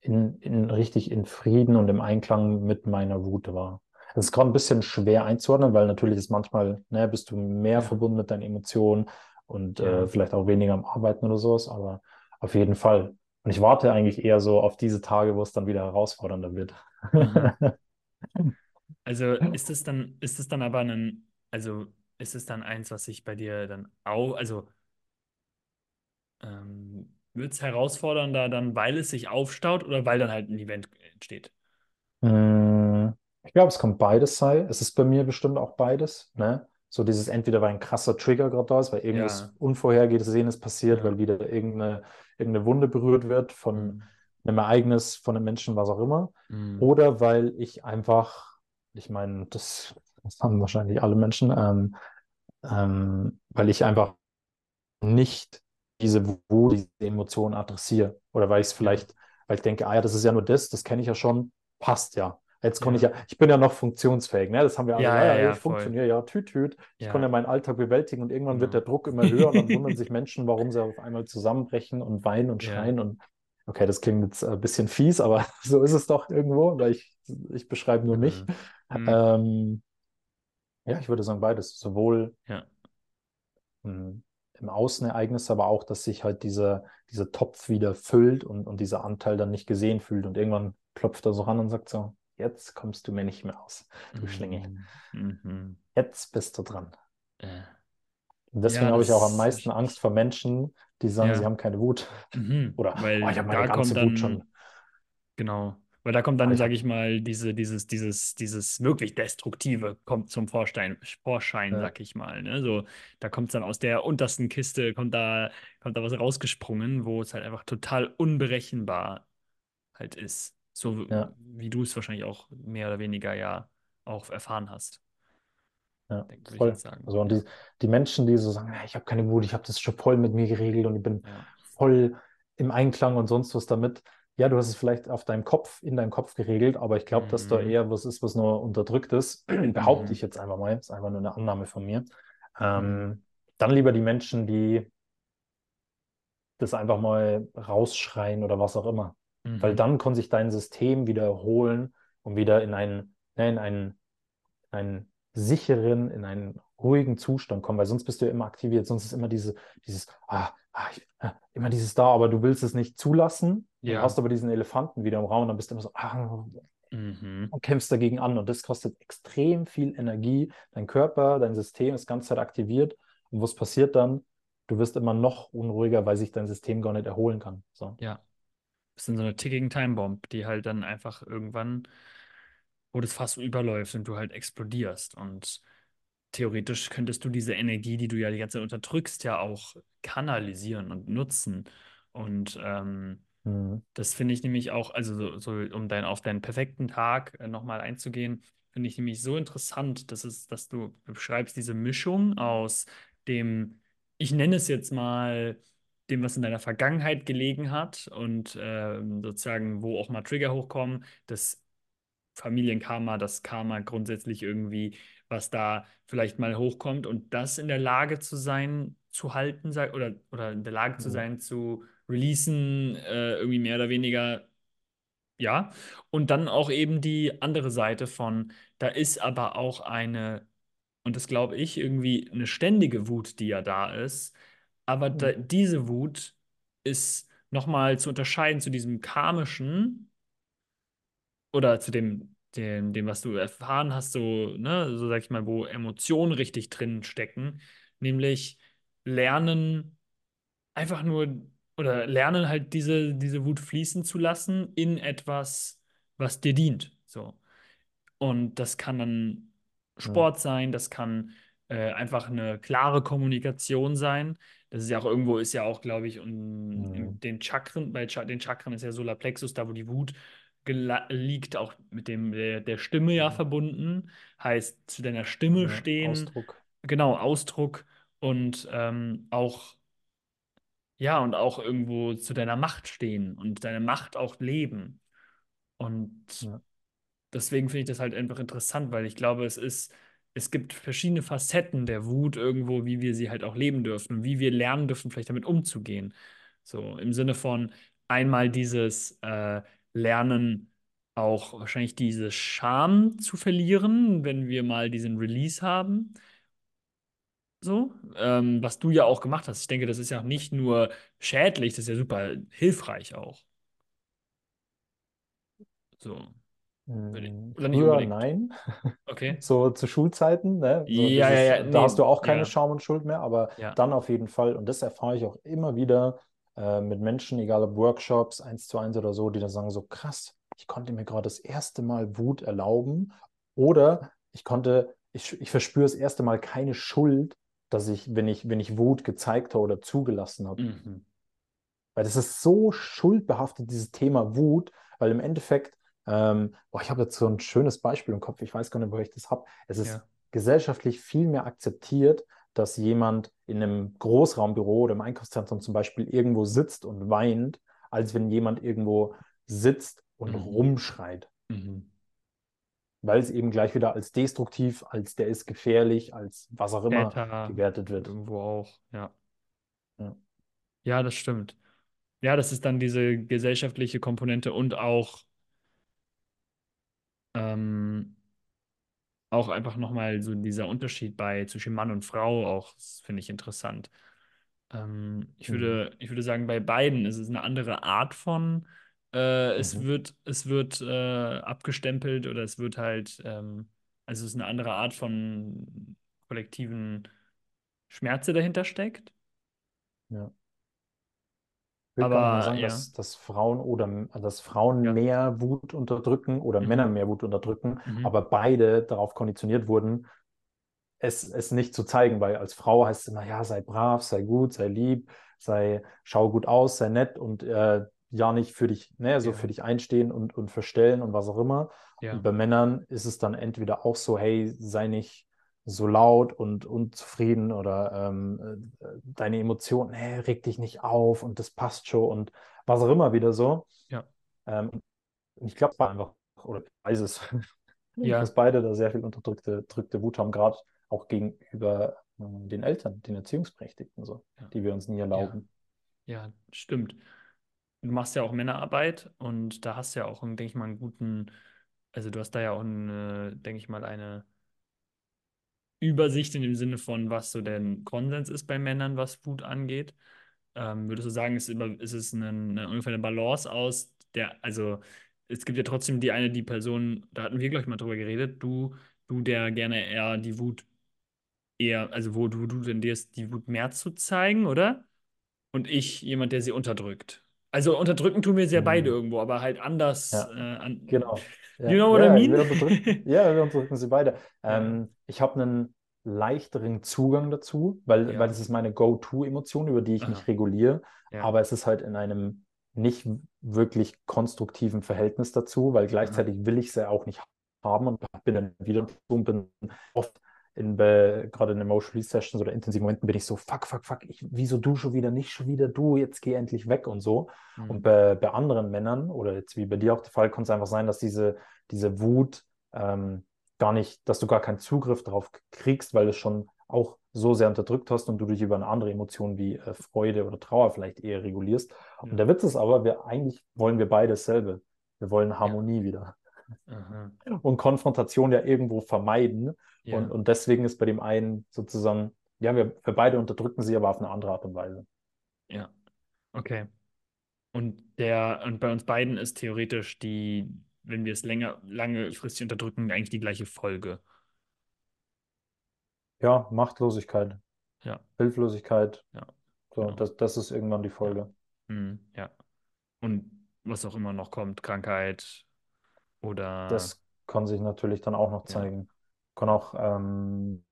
in, in richtig in Frieden und im Einklang mit meiner Wut war. Das ist gerade ein bisschen schwer einzuordnen, weil natürlich ist manchmal, ne, bist du mehr ja. verbunden mit deinen Emotionen und ja. äh, vielleicht auch weniger am Arbeiten oder sowas, aber auf jeden Fall. Und ich warte eigentlich eher so auf diese Tage, wo es dann wieder herausfordernder wird. Mhm. also ist es dann, ist es dann aber ein, also ist es dann eins, was sich bei dir dann auch, also ähm, wird es herausfordernder dann, weil es sich aufstaut oder weil dann halt ein Event entsteht? Hm, ich glaube, es kommt beides sei. Es ist bei mir bestimmt auch beides. Ne? So dieses entweder, weil ein krasser Trigger gerade da ist, weil irgendwas ja. Unvorhergesehenes passiert, ja. weil wieder irgendeine, irgendeine Wunde berührt wird von mhm. einem Ereignis, von einem Menschen, was auch immer. Mhm. Oder weil ich einfach, ich meine, das, das haben wahrscheinlich alle Menschen, ähm, ähm, weil ich einfach nicht diese Wut, diese Emotionen adressiere. Oder weil ich es vielleicht, weil ich denke, ah ja, das ist ja nur das, das kenne ich ja schon, passt ja. Jetzt konnte ja. ich ja, ich bin ja noch funktionsfähig, ne? Das haben wir alle. Ja, ja, ja, ich funktioniere ja, tüt, tüt. Ich konnte ja meinen Alltag bewältigen und irgendwann wird der Druck immer höher und dann wundern sich Menschen, warum sie auf einmal zusammenbrechen und weinen und schreien und okay, das klingt jetzt ein bisschen fies, aber so ist es doch irgendwo, weil ich, ich beschreibe nur mich. Mhm. Ähm, ja, ich würde sagen beides. Sowohl ja. Im Außenereignis, aber auch, dass sich halt dieser, dieser Topf wieder füllt und, und dieser Anteil dann nicht gesehen fühlt. Und irgendwann klopft er so ran und sagt so, jetzt kommst du mir nicht mehr aus, du mhm. Schlingel. Mhm. Jetzt bist du dran. Äh. Und deswegen ja, habe ich auch am meisten Angst vor Menschen, die sagen, ja. sie haben keine Wut. Mhm. Oder Weil oh, ich habe meine ganze Wut schon. Genau. Weil da kommt dann, sage ich mal, diese, dieses, dieses, dieses wirklich Destruktive kommt zum Vorstein, Vorschein, ja. sag ich mal. Ne? So, da kommt es dann aus der untersten Kiste, kommt da, kommt da was rausgesprungen, wo es halt einfach total unberechenbar halt ist. So ja. wie du es wahrscheinlich auch mehr oder weniger ja auch erfahren hast. Ja, Denk, voll. Also und die, die Menschen, die so sagen, ich habe keine Wut, ich habe das schon voll mit mir geregelt und ich bin ja. voll im Einklang und sonst was damit. Ja, du hast es vielleicht auf deinem Kopf, in deinem Kopf geregelt, aber ich glaube, mhm. dass da mhm. eher was ist, was nur unterdrückt ist. Behaupte mhm. ich jetzt einfach mal. Das ist einfach nur eine Annahme von mir. Ähm, mhm. Dann lieber die Menschen, die das einfach mal rausschreien oder was auch immer. Mhm. Weil dann kann sich dein System wieder erholen und wieder in einen, ne, in einen, einen sicheren, in einen ruhigen Zustand kommen, weil sonst bist du ja immer aktiviert, sonst ist immer diese, dieses, ah, ah, ah, immer dieses da, aber du willst es nicht zulassen. Ja. Du hast aber diesen Elefanten wieder im Raum, dann bist du immer so, ah, mhm. und kämpfst dagegen an. Und das kostet extrem viel Energie. Dein Körper, dein System ist ganz Zeit aktiviert. Und was passiert dann? Du wirst immer noch unruhiger, weil sich dein System gar nicht erholen kann. So. Ja. Das ist so eine ticking Time Bomb, die halt dann einfach irgendwann, wo das fast überläuft und du halt explodierst. Und theoretisch könntest du diese Energie, die du ja die ganze Zeit unterdrückst, ja auch kanalisieren und nutzen. Und ähm, mhm. das finde ich nämlich auch, also so, so, um dein, auf deinen perfekten Tag äh, nochmal einzugehen, finde ich nämlich so interessant, dass es, dass du beschreibst diese Mischung aus dem, ich nenne es jetzt mal, dem, was in deiner Vergangenheit gelegen hat und ähm, sozusagen, wo auch mal Trigger hochkommen, das Familienkarma, das Karma grundsätzlich irgendwie, was da vielleicht mal hochkommt und das in der Lage zu sein, zu halten, oder, oder in der Lage zu Mhm. sein, zu releasen, äh, irgendwie mehr oder weniger ja, und dann auch eben die andere Seite von, da ist aber auch eine, und das glaube ich, irgendwie eine ständige Wut, die ja da ist. Aber da, Mhm. diese Wut ist nochmal zu unterscheiden zu diesem karmischen oder zu dem, dem, dem, was du erfahren hast, so, ne, so sag ich mal, wo Emotionen richtig drin stecken, nämlich lernen einfach nur oder lernen halt diese, diese Wut fließen zu lassen in etwas, was dir dient. So. Und das kann dann Ja. Sport sein, das kann äh, einfach eine klare Kommunikation sein. Das ist ja auch irgendwo, ist ja auch, glaube ich, um, in Mhm. den Chakren, bei Cha den Chakren ist ja Solarplexus, da wo die Wut liegt, auch mit dem der, der Stimme ja Mhm. verbunden. Heißt, zu deiner Stimme Ja. stehen, Ausdruck. genau, Ausdruck und ähm, auch ja, und auch irgendwo zu deiner Macht stehen und deine Macht auch leben. Und Ja. deswegen finde ich das halt einfach interessant, weil ich glaube, es ist, es gibt verschiedene Facetten der Wut irgendwo, wie wir sie halt auch leben dürfen und wie wir lernen dürfen, vielleicht damit umzugehen. So im Sinne von einmal dieses äh, Lernen, auch wahrscheinlich diese Scham zu verlieren, wenn wir mal diesen Release haben. So, ähm, was du ja auch gemacht hast. Ich denke, das ist ja nicht nur schädlich, das ist ja super hilfreich auch. So, Mhm. oder nicht Früher nein. Okay. So zu Schulzeiten, ne? So Ja, ja, dieses, ja, da hast nee, du auch keine ja, Scham und Schuld mehr, aber ja. dann auf jeden Fall, und das erfahre ich auch immer wieder äh, mit Menschen, egal ob Workshops, eins zu eins oder so, die dann sagen: so krass, ich konnte mir gerade das erste Mal Wut erlauben oder ich konnte, ich, ich verspüre das erste Mal keine Schuld, dass ich, wenn ich, wenn ich Wut gezeigt habe oder zugelassen habe. Mhm. Weil das ist so schuldbehaftet, dieses Thema Wut, weil im Endeffekt, ähm, boah, ich habe jetzt so ein schönes Beispiel im Kopf, ich weiß gar nicht, wo ich das habe. Es ist Ja. gesellschaftlich viel mehr akzeptiert, dass jemand in einem Großraumbüro oder im Einkaufszentrum zum Beispiel irgendwo sitzt und weint, als wenn jemand irgendwo sitzt und Mhm. rumschreit. Mhm. Weil es eben gleich wieder als destruktiv, als der ist gefährlich, als was auch immer Täter gewertet wird. irgendwo auch, ja. Ja. Ja, das stimmt. Ja, das ist dann diese gesellschaftliche Komponente und auch, ähm, auch einfach nochmal so dieser Unterschied bei zwischen Mann und Frau auch, finde ich interessant. Ähm, ich Mhm. würde, ich würde sagen, bei beiden ist es eine andere Art von, äh, es Mhm. wird, es wird äh, abgestempelt oder es wird halt, ähm, also es ist eine andere Art von kollektiven Schmerz, der dahinter steckt. Ja. Ich will gar nicht mal Aber sagen, ja, dass, dass Frauen oder dass Frauen ja. mehr Wut unterdrücken oder Mhm. Männer mehr Wut unterdrücken, Mhm. aber beide darauf konditioniert wurden, es, es nicht zu zeigen, weil als Frau heißt es immer, ja, sei brav, sei gut, sei lieb, sei, schau gut aus, sei nett und äh, ja nicht für dich, ne, so Ja. für dich einstehen und, und verstellen und was auch immer. Und bei Männern ist es dann entweder auch so, hey, sei nicht so laut und unzufrieden oder ähm, äh, deine Emotionen, hey, reg dich nicht auf und das passt schon und was auch immer wieder so. Ja. Ähm, ich glaube einfach, oder ich weiß es, Ja. dass beide da sehr viel unterdrückte, unterdrückte Wut haben, gerade auch gegenüber äh, den Eltern, den Erziehungsberechtigten, so, Ja. die wir uns nie erlauben. Ja, stimmt. Du machst ja auch Männerarbeit und da hast du ja auch, denke ich mal, einen guten, also du hast da ja auch, eine, denke ich mal, eine Übersicht in dem Sinne von, was so der Konsens ist bei Männern, was Wut angeht. Ähm, würdest du sagen, ist, immer, ist es eine, eine, ungefähr eine Balance aus der, also es gibt ja trotzdem die eine, die Person, da hatten wir, glaube ich, mal drüber geredet, du, du, der gerne eher die Wut eher, also wo du, du tendierst, die Wut mehr zu zeigen, oder? Und ich jemand, der sie unterdrückt. Also unterdrücken tun wir sie ja beide Mhm. irgendwo, aber halt anders. Ja, Äh, an, genau. You Ja, know what I ja, mean? wir unterdrücken, ja, wir unterdrücken sie beide. Ähm, ich habe einen leichteren Zugang dazu, weil, weil ja, es ist meine Go-To-Emotion, über die ich mich aha, reguliere, ja, aber es ist halt in einem nicht wirklich konstruktiven Verhältnis dazu, weil gleichzeitig will ich sie auch nicht haben und bin dann wieder und bin oft in, gerade in Emotional Sessions oder intensiven Momenten bin ich so, fuck, fuck, fuck, ich, wieso du schon wieder, nicht schon wieder du, jetzt geh endlich weg und so. Mhm. Und bei, bei anderen Männern, oder jetzt wie bei dir auch der Fall, kann es einfach sein, dass diese, diese Wut ähm, gar nicht, dass du gar keinen Zugriff darauf kriegst, weil du es schon auch so sehr unterdrückt hast und du dich über eine andere Emotion wie äh, Freude oder Trauer vielleicht eher regulierst. Ja. Und der Witz ist aber, wir eigentlich wollen wir beide dasselbe. Wir wollen Harmonie ja. wieder. Aha. Und Konfrontation ja irgendwo vermeiden. Ja. Und, und deswegen ist bei dem einen sozusagen, ja, wir, wir beide unterdrücken sie aber auf eine andere Art und Weise. Ja, okay. Und der, und bei uns beiden ist theoretisch die, wenn wir es länger, langefristig unterdrücken, eigentlich die gleiche Folge. Ja, Machtlosigkeit. Ja. Hilflosigkeit. Ja. So, genau. das, das ist irgendwann die Folge. Mhm, ja. Und was auch immer noch kommt, Krankheit oder. Das kann sich natürlich dann auch noch zeigen. Ja. Kann auch ähm,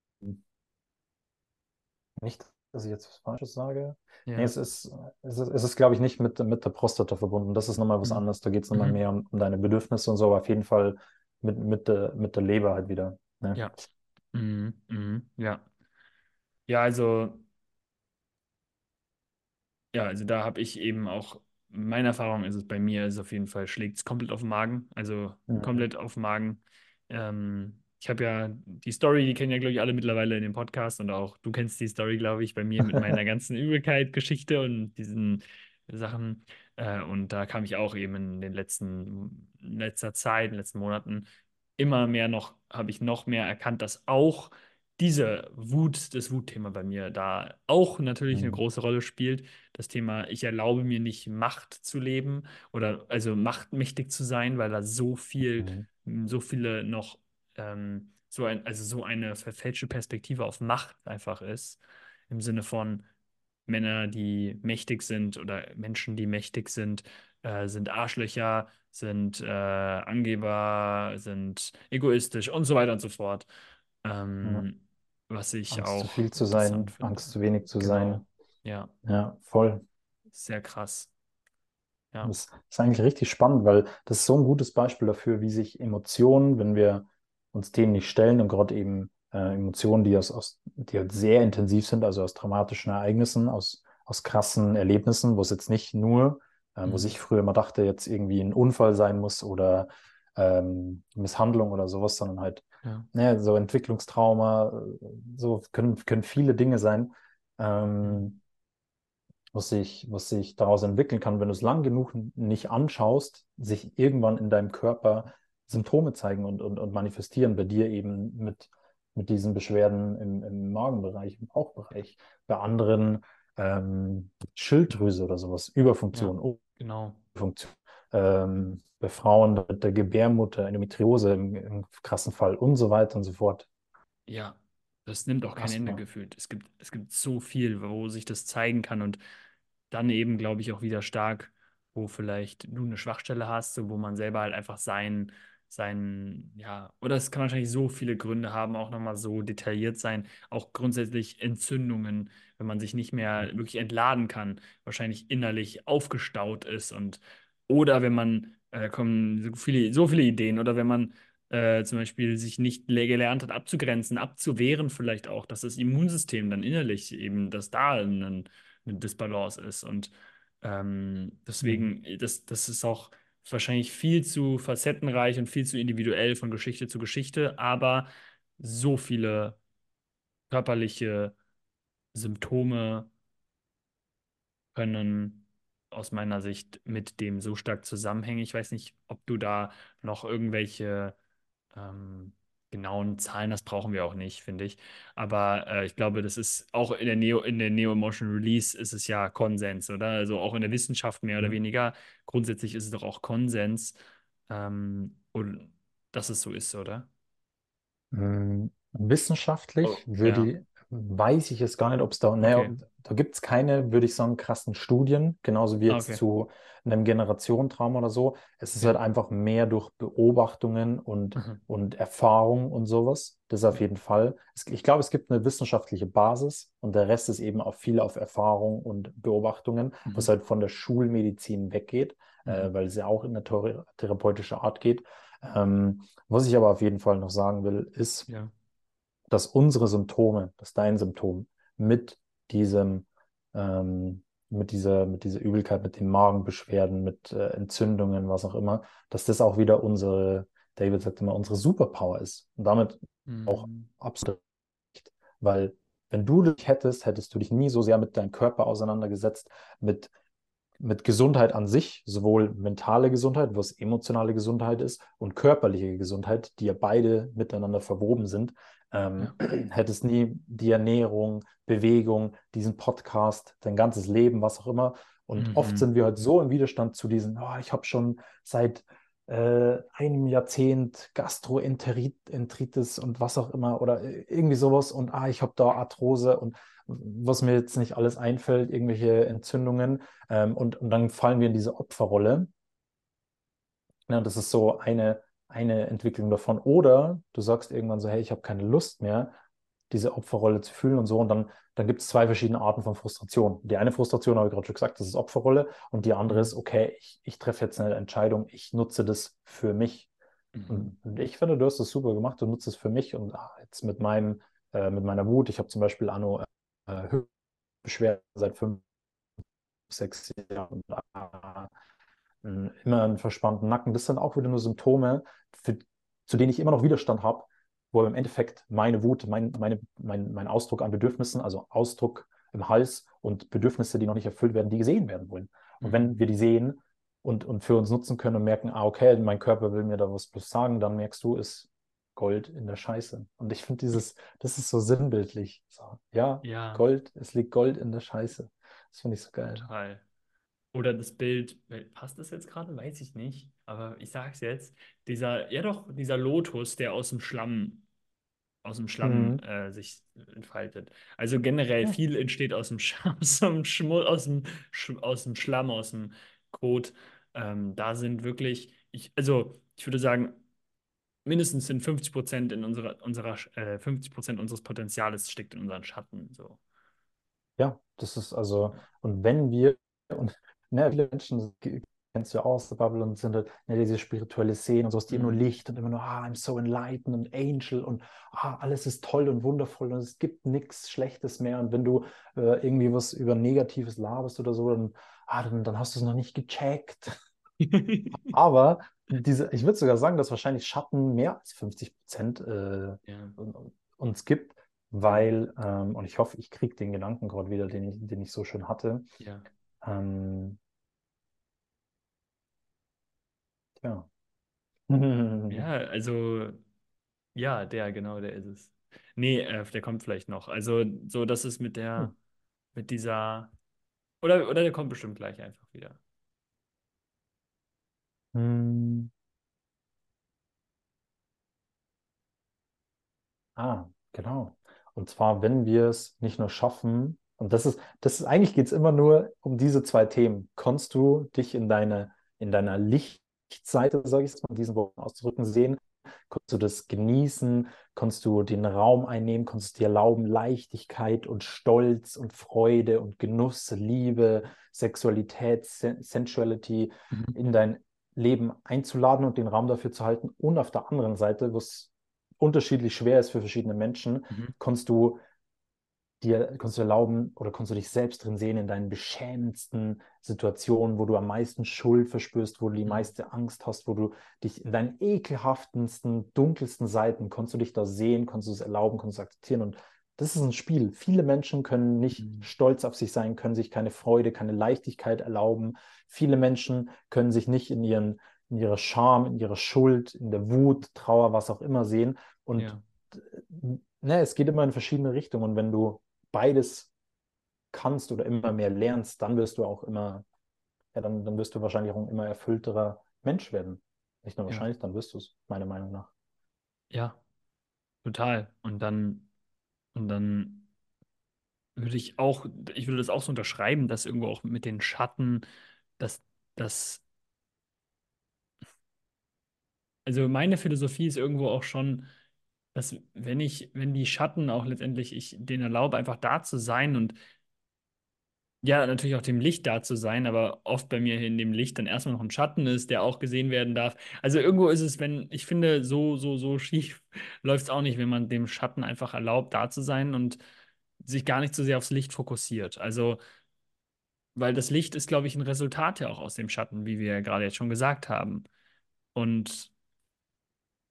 nicht, dass ich jetzt was Falsches sage. Ja. Nee, es ist, es ist, es ist glaube ich, nicht mit, mit der Prostata verbunden. Das ist nochmal was mhm. anderes. Da geht es nochmal mhm. mehr um, um, deine Bedürfnisse und so, aber auf jeden Fall mit, mit, der, mit der Leber halt wieder. Ne? Ja. Mhm. Mhm. Ja. Ja, also, ja, also da habe ich eben auch, meine Erfahrung ist es bei mir, ist auf jeden Fall, schlägt es komplett auf den Magen. Also mhm. komplett auf den Magen. Ähm, ich habe ja die Story, die kennen ja, glaube ich, alle mittlerweile in dem Podcast und auch du kennst die Story, glaube ich, bei mir mit meiner ganzen Übelkeit, Geschichte und diesen Sachen. Äh, und da kam ich auch eben in den letzten, in letzter Zeit, in den letzten Monaten immer mehr noch, habe ich noch mehr erkannt, dass auch diese Wut, das Wutthema bei mir da auch natürlich mhm. eine große Rolle spielt. Das Thema, ich erlaube mir nicht Macht zu leben oder also machtmächtig zu sein, weil da so viel, mhm. so viele noch ähm, so ein, also so eine verfälschte Perspektive auf Macht einfach ist. Im Sinne von Männer, die mächtig sind oder Menschen, die mächtig sind, äh, sind Arschlöcher, sind äh, Angeber, sind egoistisch und so weiter und so fort. Ähm, ja. Was ich Angst auch. zu viel zu sein. Angst zu wenig zu genau. sein. Ja. Ja, voll. Sehr krass. Ja. Das ist eigentlich richtig spannend, weil das ist so ein gutes Beispiel dafür, wie sich Emotionen, wenn wir uns denen nicht stellen und gerade eben äh, Emotionen, die, aus, aus, die halt sehr intensiv sind, also aus dramatischen Ereignissen, aus, aus krassen Erlebnissen, wo es jetzt nicht nur, äh, mhm. wo ich früher immer dachte, jetzt irgendwie ein Unfall sein muss oder ähm, Misshandlung oder sowas, sondern halt ja. ne, so Entwicklungstrauma, so können, können viele Dinge sein, ähm, mhm. Was, sich, was sich daraus entwickeln kann, wenn du es lang genug nicht anschaust, sich irgendwann in deinem Körper Symptome zeigen und, und, und manifestieren, bei dir eben mit, mit diesen Beschwerden im, im Magenbereich, im Bauchbereich, bei anderen ähm, Schilddrüse oder sowas, Überfunktion, ja, genau. Funktion. Ähm, bei Frauen mit der Gebärmutter, Endometriose im, im, krassen Fall und so weiter und so fort. Ja, das nimmt auch kein Ende gefühlt. Es gibt, es gibt so viel, wo sich das zeigen kann und dann eben, glaube ich, auch wieder stark, wo vielleicht du eine Schwachstelle hast, so, wo man selber halt einfach sein, sein, ja, oder es kann wahrscheinlich so viele Gründe haben, auch nochmal so detailliert sein, auch grundsätzlich Entzündungen, wenn man sich nicht mehr wirklich entladen kann, wahrscheinlich innerlich aufgestaut ist und oder wenn man, äh, kommen so viele, so viele Ideen, oder wenn man äh, zum Beispiel sich nicht gelernt hat, abzugrenzen, abzuwehren, vielleicht auch, dass das Immunsystem dann innerlich eben, dass da ein, eine Disbalance ist. Und ähm, deswegen, mhm. das, das ist auch wahrscheinlich viel zu facettenreich und viel zu individuell von Geschichte zu Geschichte, aber so viele körperliche Symptome können aus meiner Sicht mit dem so stark zusammenhängen. Ich weiß nicht, ob du da noch irgendwelche ähm, genauen Zahlen, das brauchen wir auch nicht, finde ich. Aber äh, ich glaube, das ist auch in der Neo, in der Neo-Emotion Release ist es ja Konsens, oder? Also auch in der Wissenschaft mehr oder mhm. weniger. Grundsätzlich ist es doch auch Konsens, ähm, und dass es so ist, oder? Hm, wissenschaftlich oh, würde, ja weiß ich es gar nicht, ob es da, naja, okay. da gibt es keine, würde ich sagen, krassen Studien, genauso wie jetzt okay. zu einem Generationentrauma oder so. Es ist halt einfach mehr durch Beobachtungen und, mhm. und Erfahrung und sowas. Das auf jeden Fall. Es, ich glaube, es gibt eine wissenschaftliche Basis und der Rest ist eben auch viel auf Erfahrung und Beobachtungen, mhm. was halt von der Schulmedizin weggeht, äh, mhm. äh, weil es ja auch in eine therapeutische Art geht. Ähm, was ich aber auf jeden Fall noch sagen will, ist, Ja. Dass unsere Symptome, dass dein Symptom mit diesem, ähm, mit dieser, mit dieser Übelkeit, mit den Magenbeschwerden, mit äh, Entzündungen, was auch immer, dass das auch wieder unsere, David sagt immer, unsere Superpower ist. Und damit auch Mhm. absolut recht. Weil wenn du dich hättest, hättest du dich nie so sehr mit deinem Körper auseinandergesetzt, mit, mit Gesundheit an sich, sowohl mentale Gesundheit, was emotionale Gesundheit ist, und körperliche Gesundheit, die ja beide miteinander verwoben sind. Ähm, hättest nie die Ernährung, Bewegung, diesen Podcast, dein ganzes Leben, was auch immer. Und oft Mhm. sind wir halt so im Widerstand zu diesen, oh, ich habe schon seit äh, einem Jahrzehnt Gastroenteritis und was auch immer oder irgendwie sowas und ah, ich habe da Arthrose und was mir jetzt nicht alles einfällt, irgendwelche Entzündungen ähm, und, und dann fallen wir in diese Opferrolle. Ja, das ist so eine, eine Entwicklung davon. Oder du sagst irgendwann so, hey, ich habe keine Lust mehr, diese Opferrolle zu fühlen und so. Und dann, dann gibt es zwei verschiedene Arten von Frustration. Die eine Frustration, habe ich gerade schon gesagt, das ist Opferrolle. Und die andere ist, okay, ich, ich treffe jetzt eine Entscheidung, ich nutze das für mich. Mhm. Und, ich finde, du hast das super gemacht, du nutzt es für mich. Und ah, jetzt mit meinem, äh, mit meiner Wut, ich habe zum Beispiel Anno äh, Hüftbeschwerden seit fünf, sechs Jahren. Ah, immer einen verspannten Nacken. Das sind auch wieder nur Symptome, für, zu denen ich immer noch Widerstand habe, wo im Endeffekt meine Wut, mein, meine, mein, mein Ausdruck an Bedürfnissen, also Ausdruck im Hals und Bedürfnisse, die noch nicht erfüllt werden, die gesehen werden wollen. Und Mhm. wenn wir die sehen und, und für uns nutzen können und merken, ah, okay, mein Körper will mir da was bloß sagen, dann merkst du, ist Gold in der Scheiße. Und ich finde dieses, das ist so sinnbildlich. So, ja, Ja, Gold, es liegt Gold in der Scheiße. Das finde ich so geil. total. Oder das Bild, passt das jetzt gerade? Weiß ich nicht. Aber ich sag's jetzt. Dieser, ja doch, dieser Lotus, der aus dem Schlamm, aus dem Schlamm Mhm. äh, sich entfaltet. Also generell Ja. viel entsteht aus dem, Sch aus dem, Schmu aus dem, Sch aus dem Schlamm, aus dem Kot. Ähm, da sind wirklich, ich, also ich würde sagen, mindestens sind 50 Prozent in unserer, unserer äh, 50 Prozent unseres Potenziales steckt in unseren Schatten. So. Ja, das ist also, und wenn wir, und ne, viele Menschen, kennst du ja aus der Bubble und sind halt, ne, diese spirituelle Szene und sowas, die immer nur Mhm. Licht und immer nur, ah, I'm so enlightened und Angel und ah, alles ist toll und wundervoll und es gibt nichts Schlechtes mehr. Und wenn du äh, irgendwie was über Negatives laberst oder so, dann, ah, dann, dann hast du es noch nicht gecheckt. Aber diese, ich würde sogar sagen, dass wahrscheinlich Schatten mehr als 50 Prozent äh, Ja. uns gibt, weil, ähm, und ich hoffe, ich kriege den Gedanken gerade wieder, den ich, den ich so schön hatte. Ja. Ähm, ja. Ja, also, ja, der, genau, der ist es. Nee, äh, der kommt vielleicht noch. Also, so, das ist mit der, mit dieser, oder, oder der kommt bestimmt gleich einfach wieder. Hm. Ah, genau. Und zwar, wenn wir es nicht nur schaffen, und das ist, das ist, eigentlich geht es immer nur um diese zwei Themen. Kannst du dich in deine, in deiner Lichtseite, sage ich es mal, diesen Worten auszudrücken, sehen? Kannst du das genießen? Kannst du den Raum einnehmen? Kannst du dir erlauben, Leichtigkeit und Stolz und Freude und Genuss, Liebe, Sexualität, Sen Sensuality Mhm. in dein Leben einzuladen und den Raum dafür zu halten? Und auf der anderen Seite, wo es unterschiedlich schwer ist für verschiedene Menschen, Mhm. kannst du dir, kannst du erlauben oder kannst du dich selbst drin sehen in deinen beschämendsten Situationen, wo du am meisten Schuld verspürst, wo du die Mhm. meiste Angst hast, wo du dich in deinen ekelhaftesten, dunkelsten Seiten, kannst du dich da sehen, kannst du es erlauben, kannst du es akzeptieren und das ist ein Spiel. Viele Menschen können nicht Mhm. stolz auf sich sein, können sich keine Freude, keine Leichtigkeit erlauben. Viele Menschen können sich nicht in ihren, in ihrer Scham, in ihrer Schuld, in der Wut, Trauer, was auch immer sehen. Und Ja. ne, es geht immer in verschiedene Richtungen. Und wenn du beides kannst oder immer mehr lernst, dann wirst du auch immer, ja, dann, dann wirst du wahrscheinlich auch ein immer erfüllterer Mensch werden. Nicht nur Ja. wahrscheinlich, dann wirst du es, meiner Meinung nach. Ja, total. Und dann, und dann würde ich auch, ich würde das auch so unterschreiben, dass irgendwo auch mit den Schatten, dass das, also meine Philosophie ist irgendwo auch schon, dass wenn ich, wenn die Schatten auch letztendlich ich denen erlaube, einfach da zu sein und ja, natürlich auch dem Licht da zu sein, aber oft bei mir in dem Licht dann erstmal noch ein Schatten ist, der auch gesehen werden darf. Also irgendwo ist es, wenn, ich finde, so, so, so schief läuft es auch nicht, wenn man dem Schatten einfach erlaubt, da zu sein und sich gar nicht so sehr aufs Licht fokussiert. Also, weil das Licht ist, glaube ich, ein Resultat ja auch aus dem Schatten, wie wir ja gerade jetzt schon gesagt haben. Und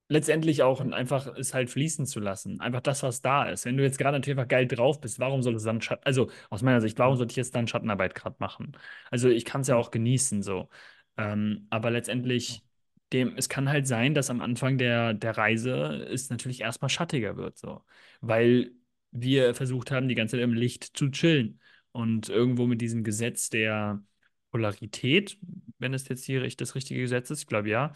letztendlich auch einfach es halt fließen zu lassen. Einfach das, was da ist. Wenn du jetzt gerade natürlich einfach geil drauf bist, warum soll es dann Schatten, also aus meiner Sicht, warum sollte ich jetzt dann Schattenarbeit gerade machen? Also ich kann es ja auch genießen so. Ähm, aber letztendlich, dem, es kann halt sein, dass am Anfang der, der Reise es natürlich erstmal schattiger wird, so. Weil wir versucht haben, die ganze Zeit im Licht zu chillen. Und irgendwo mit diesem Gesetz der Polarität, wenn es jetzt hier das richtige Gesetz ist, ich glaube ja,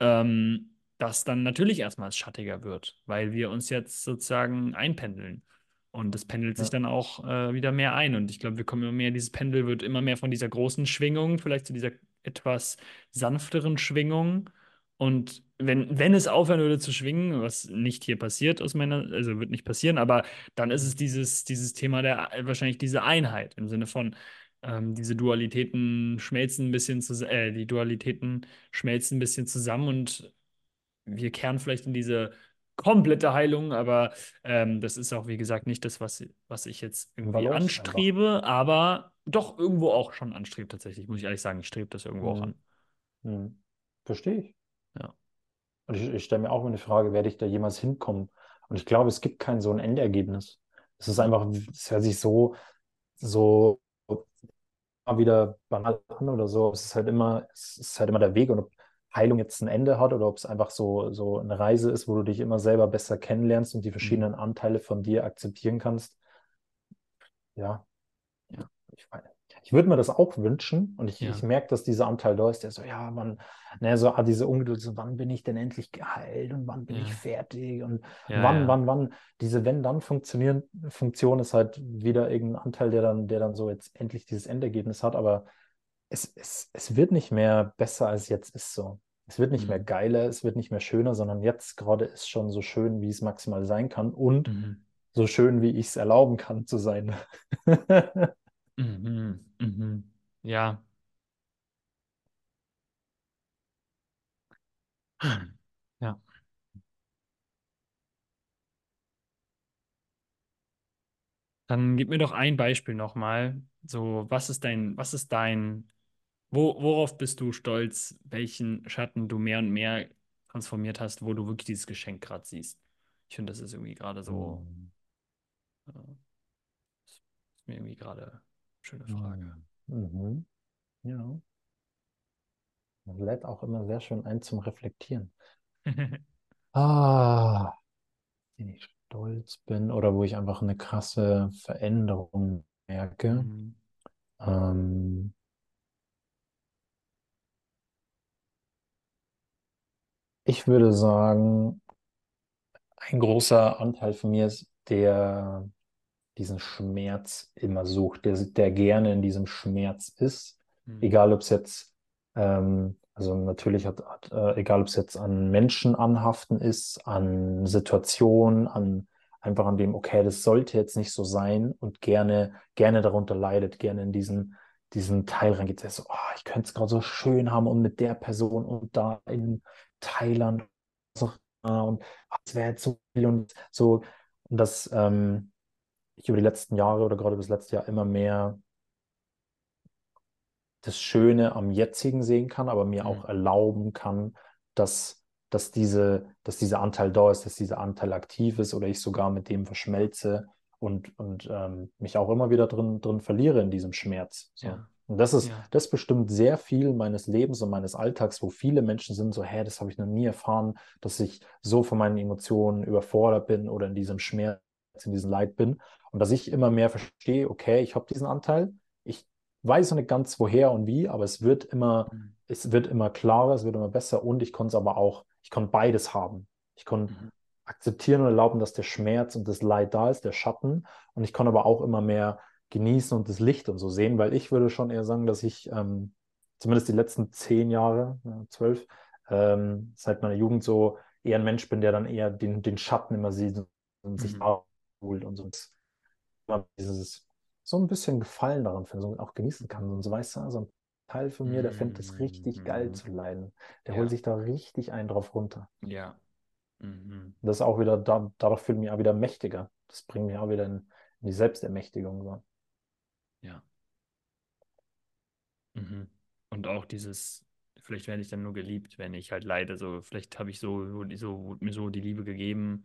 ähm, dass dann natürlich erstmal es schattiger wird, weil wir uns jetzt sozusagen einpendeln. Und das pendelt sich Ja. dann auch äh, wieder mehr ein. Und ich glaube, wir kommen immer mehr, dieses Pendel wird immer mehr von dieser großen Schwingung, vielleicht zu dieser etwas sanfteren Schwingung. Und wenn, wenn es aufhören würde zu schwingen, was nicht hier passiert aus meiner, also wird nicht passieren, aber dann ist es dieses, dieses Thema der, wahrscheinlich diese Einheit im Sinne von, ähm, diese Dualitäten schmelzen ein bisschen zusammen, äh, die Dualitäten schmelzen ein bisschen zusammen und wir kehren vielleicht in diese komplette Heilung, aber ähm, das ist auch, wie gesagt, nicht das, was, was ich jetzt irgendwie Balance einfach. anstrebe, aber doch irgendwo auch schon anstrebe tatsächlich, muss ich ehrlich sagen. Ich strebe das irgendwo auch Hm, an. hm. Verstehe ich. Ja. Und ich, ich stelle mir auch immer die Frage, werde ich da jemals hinkommen? Und ich glaube, es gibt kein so ein Endergebnis. Es ist einfach, es hört sich so, so mal wieder banal an oder so. Es ist halt immer, es ist halt immer der Weg und ob Heilung jetzt ein Ende hat oder ob es einfach so, so eine Reise ist, wo du dich immer selber besser kennenlernst und die Mhm. verschiedenen Anteile von dir akzeptieren kannst. Ja, Ja. ich meine, ich würde mir das auch wünschen und ich, ich Ja. merke, dass dieser Anteil da ist, der so, ja, man, ne, so hat diese Ungeduld, so, wann bin ich denn endlich geheilt und wann bin ich Ja. fertig und Ja, wann, wann, wann, diese Wenn-Dann-Funktion Funktion ist halt wieder irgendein Anteil, der dann, der dann so jetzt endlich dieses Endergebnis hat, aber es, es, es wird nicht mehr besser als jetzt ist so. Es wird nicht mehr Mhm. geiler, es wird nicht mehr schöner, sondern jetzt gerade ist schon so schön, wie es maximal sein kann und Mhm. so schön, wie ich es erlauben kann zu sein. Mhm. Mhm. Ja. Ja. Dann gib mir doch ein Beispiel nochmal. So, was ist dein, was ist dein Wo, worauf bist du stolz, welchen Schatten du mehr und mehr transformiert hast, wo du wirklich dieses Geschenk gerade siehst? Ich finde, das ist irgendwie gerade so, Hm, äh, ist mir irgendwie gerade eine schöne Frage. hm, Mhm. Ja, man lädt auch immer sehr schön ein zum Reflektieren. Ah, wenn ich stolz bin oder wo ich einfach eine krasse Veränderung merke. Mhm. Ähm, ich würde sagen, ein großer Anteil von mir ist, der diesen Schmerz immer sucht, der, der gerne in diesem Schmerz ist. Mhm. Egal, ob es jetzt, ähm, also natürlich hat, hat äh, egal, ob es jetzt an Menschen anhaften ist, an Situationen, an einfach an dem, okay, das sollte jetzt nicht so sein und gerne, gerne darunter leidet, gerne in diesen, diesen Teil reingeht, der so, oh, ich könnte es gerade so schön haben und mit der Person und da in Thailand und es wäre jetzt so viel und so. Und das, ähm, ich über die letzten Jahre oder gerade bis letztes Jahr immer mehr das Schöne am Jetzigen sehen kann, aber mir auch Mhm. erlauben kann, dass, dass, diese, dass dieser Anteil da ist, dass dieser Anteil aktiv ist oder ich sogar mit dem verschmelze und, und ähm, mich auch immer wieder drin, drin verliere in diesem Schmerz. So. Ja, Und das ist, ja. das bestimmt sehr viel meines Lebens und meines Alltags, wo viele Menschen sind so, hä, das habe ich noch nie erfahren, dass ich so von meinen Emotionen überfordert bin oder in diesem Schmerz, in diesem Leid bin. Und dass ich immer mehr verstehe, okay, ich habe diesen Anteil, ich weiß noch nicht ganz woher und wie, aber es wird immer, Mhm. es wird immer klarer, es wird immer besser und ich konnte es aber auch, ich konnte beides haben. Ich konnte Mhm. akzeptieren und erlauben, dass der Schmerz und das Leid da ist, der Schatten. Und ich konnte aber auch immer mehr genießen und das Licht und so sehen, weil ich würde schon eher sagen, dass ich ähm, zumindest die letzten zehn Jahre, ja, zwölf, ähm, seit meiner Jugend so eher ein Mensch bin, der dann eher den, den Schatten immer sieht und sich Mhm. da holt und so. Dieses so ein bisschen Gefallen daran finde, so auch genießen kann. Und so weißt du, so ein Teil von mir, der findet es richtig geil Mhm. zu leiden. Der Ja. holt sich da richtig einen drauf runter. Ja. Mhm. Das ist auch wieder, da, dadurch fühle ich mich auch wieder mächtiger. Das bringt mich auch wieder in, in die Selbstermächtigung. So. Ja. Mhm. Und auch dieses, vielleicht werde ich dann nur geliebt, wenn ich halt leide. So, vielleicht habe ich so, so, so wurde mir so die Liebe gegeben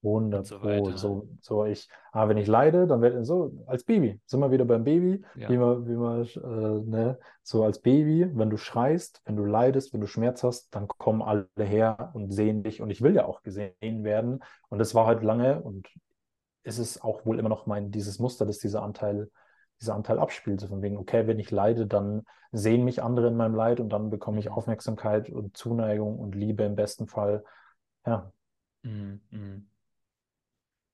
und 100 so weiter. So, so ich, ah, wenn ich leide, dann werde ich so als Baby. Sind wir wieder beim Baby, Ja. wie man, wie man, äh, ne, so als Baby, wenn du schreist, wenn du leidest, wenn du Schmerz hast, dann kommen alle her und sehen dich. Und ich will ja auch gesehen werden. Und das war halt lange und es ist auch wohl immer noch mein, dieses Muster, dass dieser Anteil, dieser Anteil abspielt. So von wegen, okay, wenn ich leide, dann sehen mich andere in meinem Leid und dann bekomme ich. Aufmerksamkeit und Zuneigung und Liebe im besten Fall. Ja. Mhm. Mhm.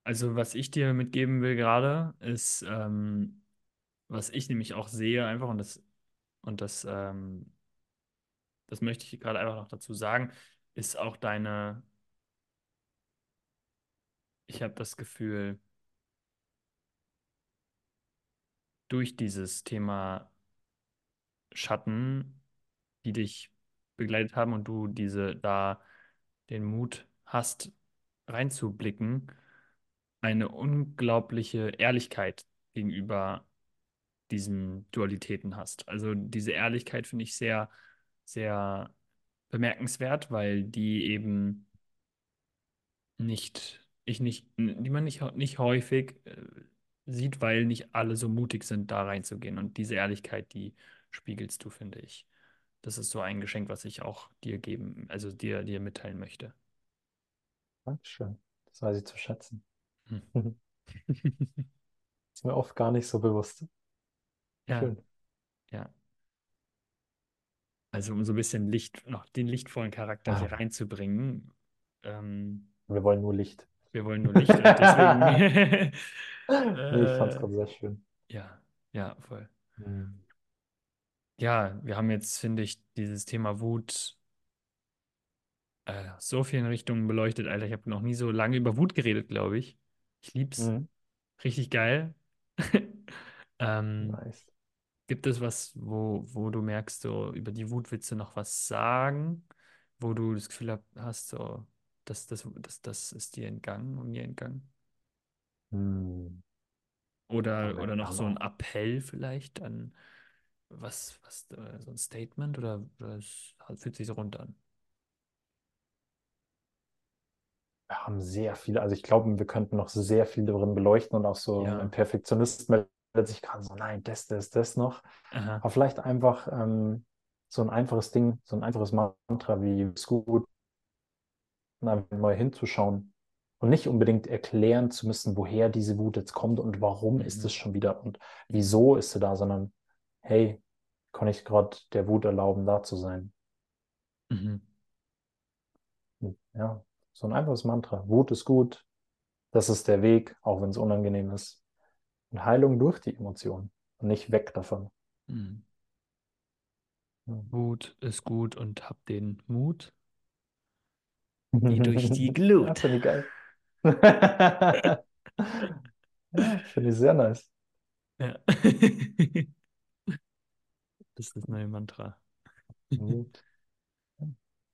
Also, was ich dir mitgeben will gerade, ist, ähm, was ich nämlich auch sehe, einfach, und das, und das, ähm, das möchte ich gerade einfach noch dazu sagen, ist auch deine, ich habe das Gefühl, durch dieses Thema Schatten, die dich begleitet haben und du diese da den Mut hast, reinzublicken, eine unglaubliche Ehrlichkeit gegenüber diesen Dualitäten hast. Also diese Ehrlichkeit finde ich sehr, sehr bemerkenswert, weil die eben nicht, ich nicht, die man nicht, nicht häufig äh, sieht, weil nicht alle so mutig sind, da reinzugehen. Und diese Ehrlichkeit, die spiegelst du, finde ich. Das ist so ein Geschenk, was ich auch dir geben, also dir, dir mitteilen möchte. Dankeschön. Das weiß ich zu schätzen. Hm. Ist mir oft gar nicht so bewusst. Ja, Schön. ja. Also um so ein bisschen Licht, noch den lichtvollen Charakter hier Ah, reinzubringen. Ähm, wir wollen nur Licht. Wir wollen nur Licht deswegen. Nee, ich fand es äh, gerade sehr schön. ja, ja, voll. Hm. Ja, wir haben jetzt, finde ich, dieses Thema Wut äh, so vielen Richtungen beleuchtet, Alter. Ich habe noch nie so lange über Wut geredet, glaube ich. Ich lieb's. Mhm. Richtig geil. Ähm, Nice. gibt es was, wo, wo du merkst, so über die Wut willst du noch was sagen, wo du das Gefühl hast, so, das, das, das, das ist dir entgangen und mir entgangen? Hm. Oder, oder noch so ein Appell vielleicht an was, was, äh, so ein Statement oder, oder es fühlt sich so rund an? wir haben sehr viel, also ich glaube, wir könnten noch sehr viel darin beleuchten und auch so ein Ja. Perfektionist meldet sich gerade so, nein, das, das, das noch. Aha. Aber vielleicht einfach ähm, so ein einfaches Ding, so ein einfaches Mantra wie ist gut, und einfach mal hinzuschauen und nicht unbedingt erklären zu müssen, woher diese Wut jetzt kommt und warum ist Mhm. es schon wieder und wieso ist sie da, sondern hey, kann ich gerade der Wut erlauben, da zu sein. Mhm. Und ja, so ein einfaches Mantra. Wut ist gut, das ist der Weg, auch wenn es unangenehm ist. Und Heilung durch die Emotionen und nicht weg davon. Mhm. Ja. Wut ist gut und hab den Mut. Geh durch die Glut. Ja, finde ich geil. Ja, finde ich sehr nice. Ja. Das ist das neue Mantra. Mut.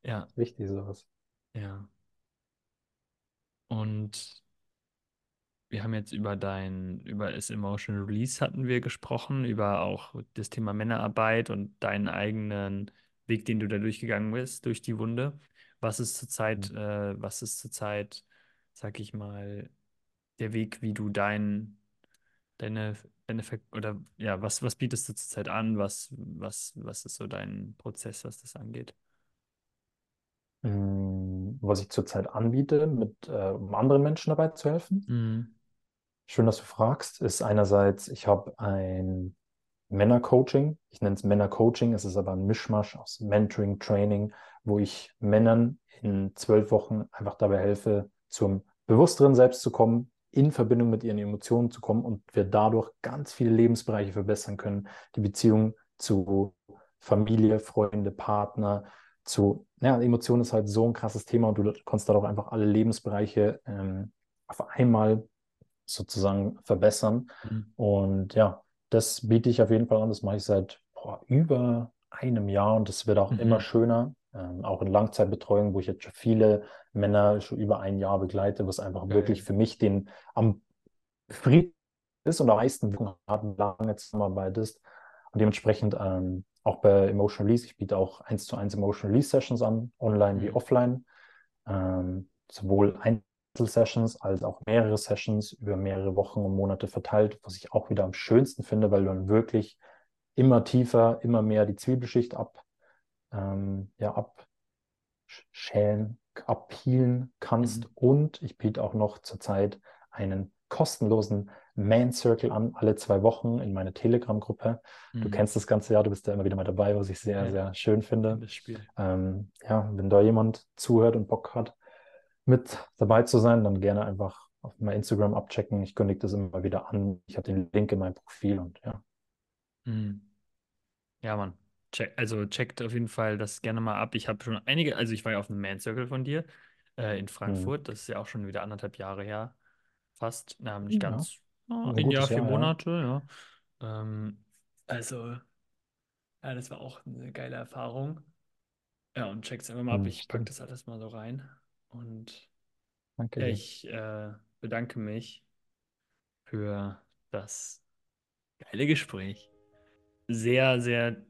Ja, Wichtig sowas. ja. Und wir haben jetzt über dein, über das Emotional Release hatten wir gesprochen, über auch das Thema Männerarbeit und deinen eigenen Weg, den du da durchgegangen bist, durch die Wunde. Was ist zurzeit, äh, was ist zurzeit, sag ich mal, der Weg, wie du dein, deine, deine, oder ja, was, was bietest du zurzeit an? Was, was, was ist so dein Prozess, was das angeht? Mm, Was ich zurzeit anbiete, mit, äh, um anderen Menschen dabei zu helfen. Mhm. Schön, dass du fragst, ist einerseits, ich habe ein Männercoaching. Ich nenne es Männercoaching. Es ist aber ein Mischmasch aus Mentoring, Training, wo ich Männern in zwölf Wochen einfach dabei helfe, zum bewussteren Selbst zu kommen, in Verbindung mit ihren Emotionen zu kommen und wir dadurch ganz viele Lebensbereiche verbessern können. Die Beziehung zu Familie, Freunde, Partner, zu, ja, Emotionen ist halt so ein krasses Thema und du kannst dadurch einfach alle Lebensbereiche ähm, auf einmal sozusagen verbessern. Mhm. Und ja, das biete ich auf jeden Fall an. Das mache ich seit boah, über einem Jahr und das wird auch Mhm. immer schöner. Ähm, auch in Langzeitbetreuung, wo ich jetzt schon viele Männer schon über ein Jahr begleite, was einfach Geil. wirklich für mich den am friedlichsten ist und am meisten Wirkung hat, lange Zusammenarbeit ist. Und dementsprechend ähm, auch bei Emotional Release, ich biete auch eins zu eins Emotional Release Sessions an, online wie Mhm. offline. Ähm, sowohl Einzelsessions als auch mehrere Sessions über mehrere Wochen und Monate verteilt, was ich auch wieder am schönsten finde, weil du dann wirklich immer tiefer, immer mehr die Zwiebelschicht ab, ähm, ja, abschälen, abpeelen kannst. Mhm. Und ich biete auch noch zurzeit einen kostenlosen Man Circle an, alle zwei Wochen in meine Telegram-Gruppe. Du Mhm. kennst das ganze Jahr, du bist da immer wieder mal dabei, was ich sehr, Ja. sehr schön finde. Ähm, ja, wenn da jemand zuhört und Bock hat, mit dabei zu sein, dann gerne einfach auf mein Instagram abchecken. Ich kündige das immer wieder an. Ich habe den Link in meinem Profil und ja. Mhm. Ja, Mann. Check, also checkt auf jeden Fall das gerne mal ab. Ich habe schon einige, also ich war ja auf einem Man Circle von dir äh, in Mhm. Frankfurt. Das ist ja auch schon wieder anderthalb Jahre her. Fast, na, nicht Ja, ganz. Ja, ein ein Jahr, vier Jahr, ja. Monate, ja. Ähm, also, ja, das war auch eine geile Erfahrung. Ja, und checkt's einfach mal ab. Hm, Ich pack stimmt. das alles mal so rein. Und Danke ja, ich äh, bedanke mich für das geile Gespräch. Sehr, sehr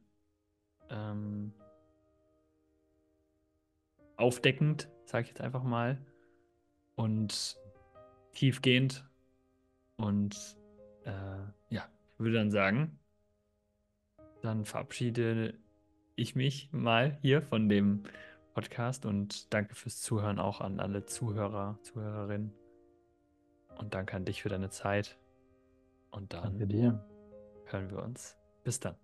ähm, aufdeckend, sage ich jetzt einfach mal. Und tiefgehend. Und äh, ja, ich würde dann sagen, dann verabschiede ich mich mal hier von dem Podcast und danke fürs Zuhören auch an alle Zuhörer, Zuhörerinnen. Und danke an dich für deine Zeit. Und Danke dann hören wir uns. Bis dann.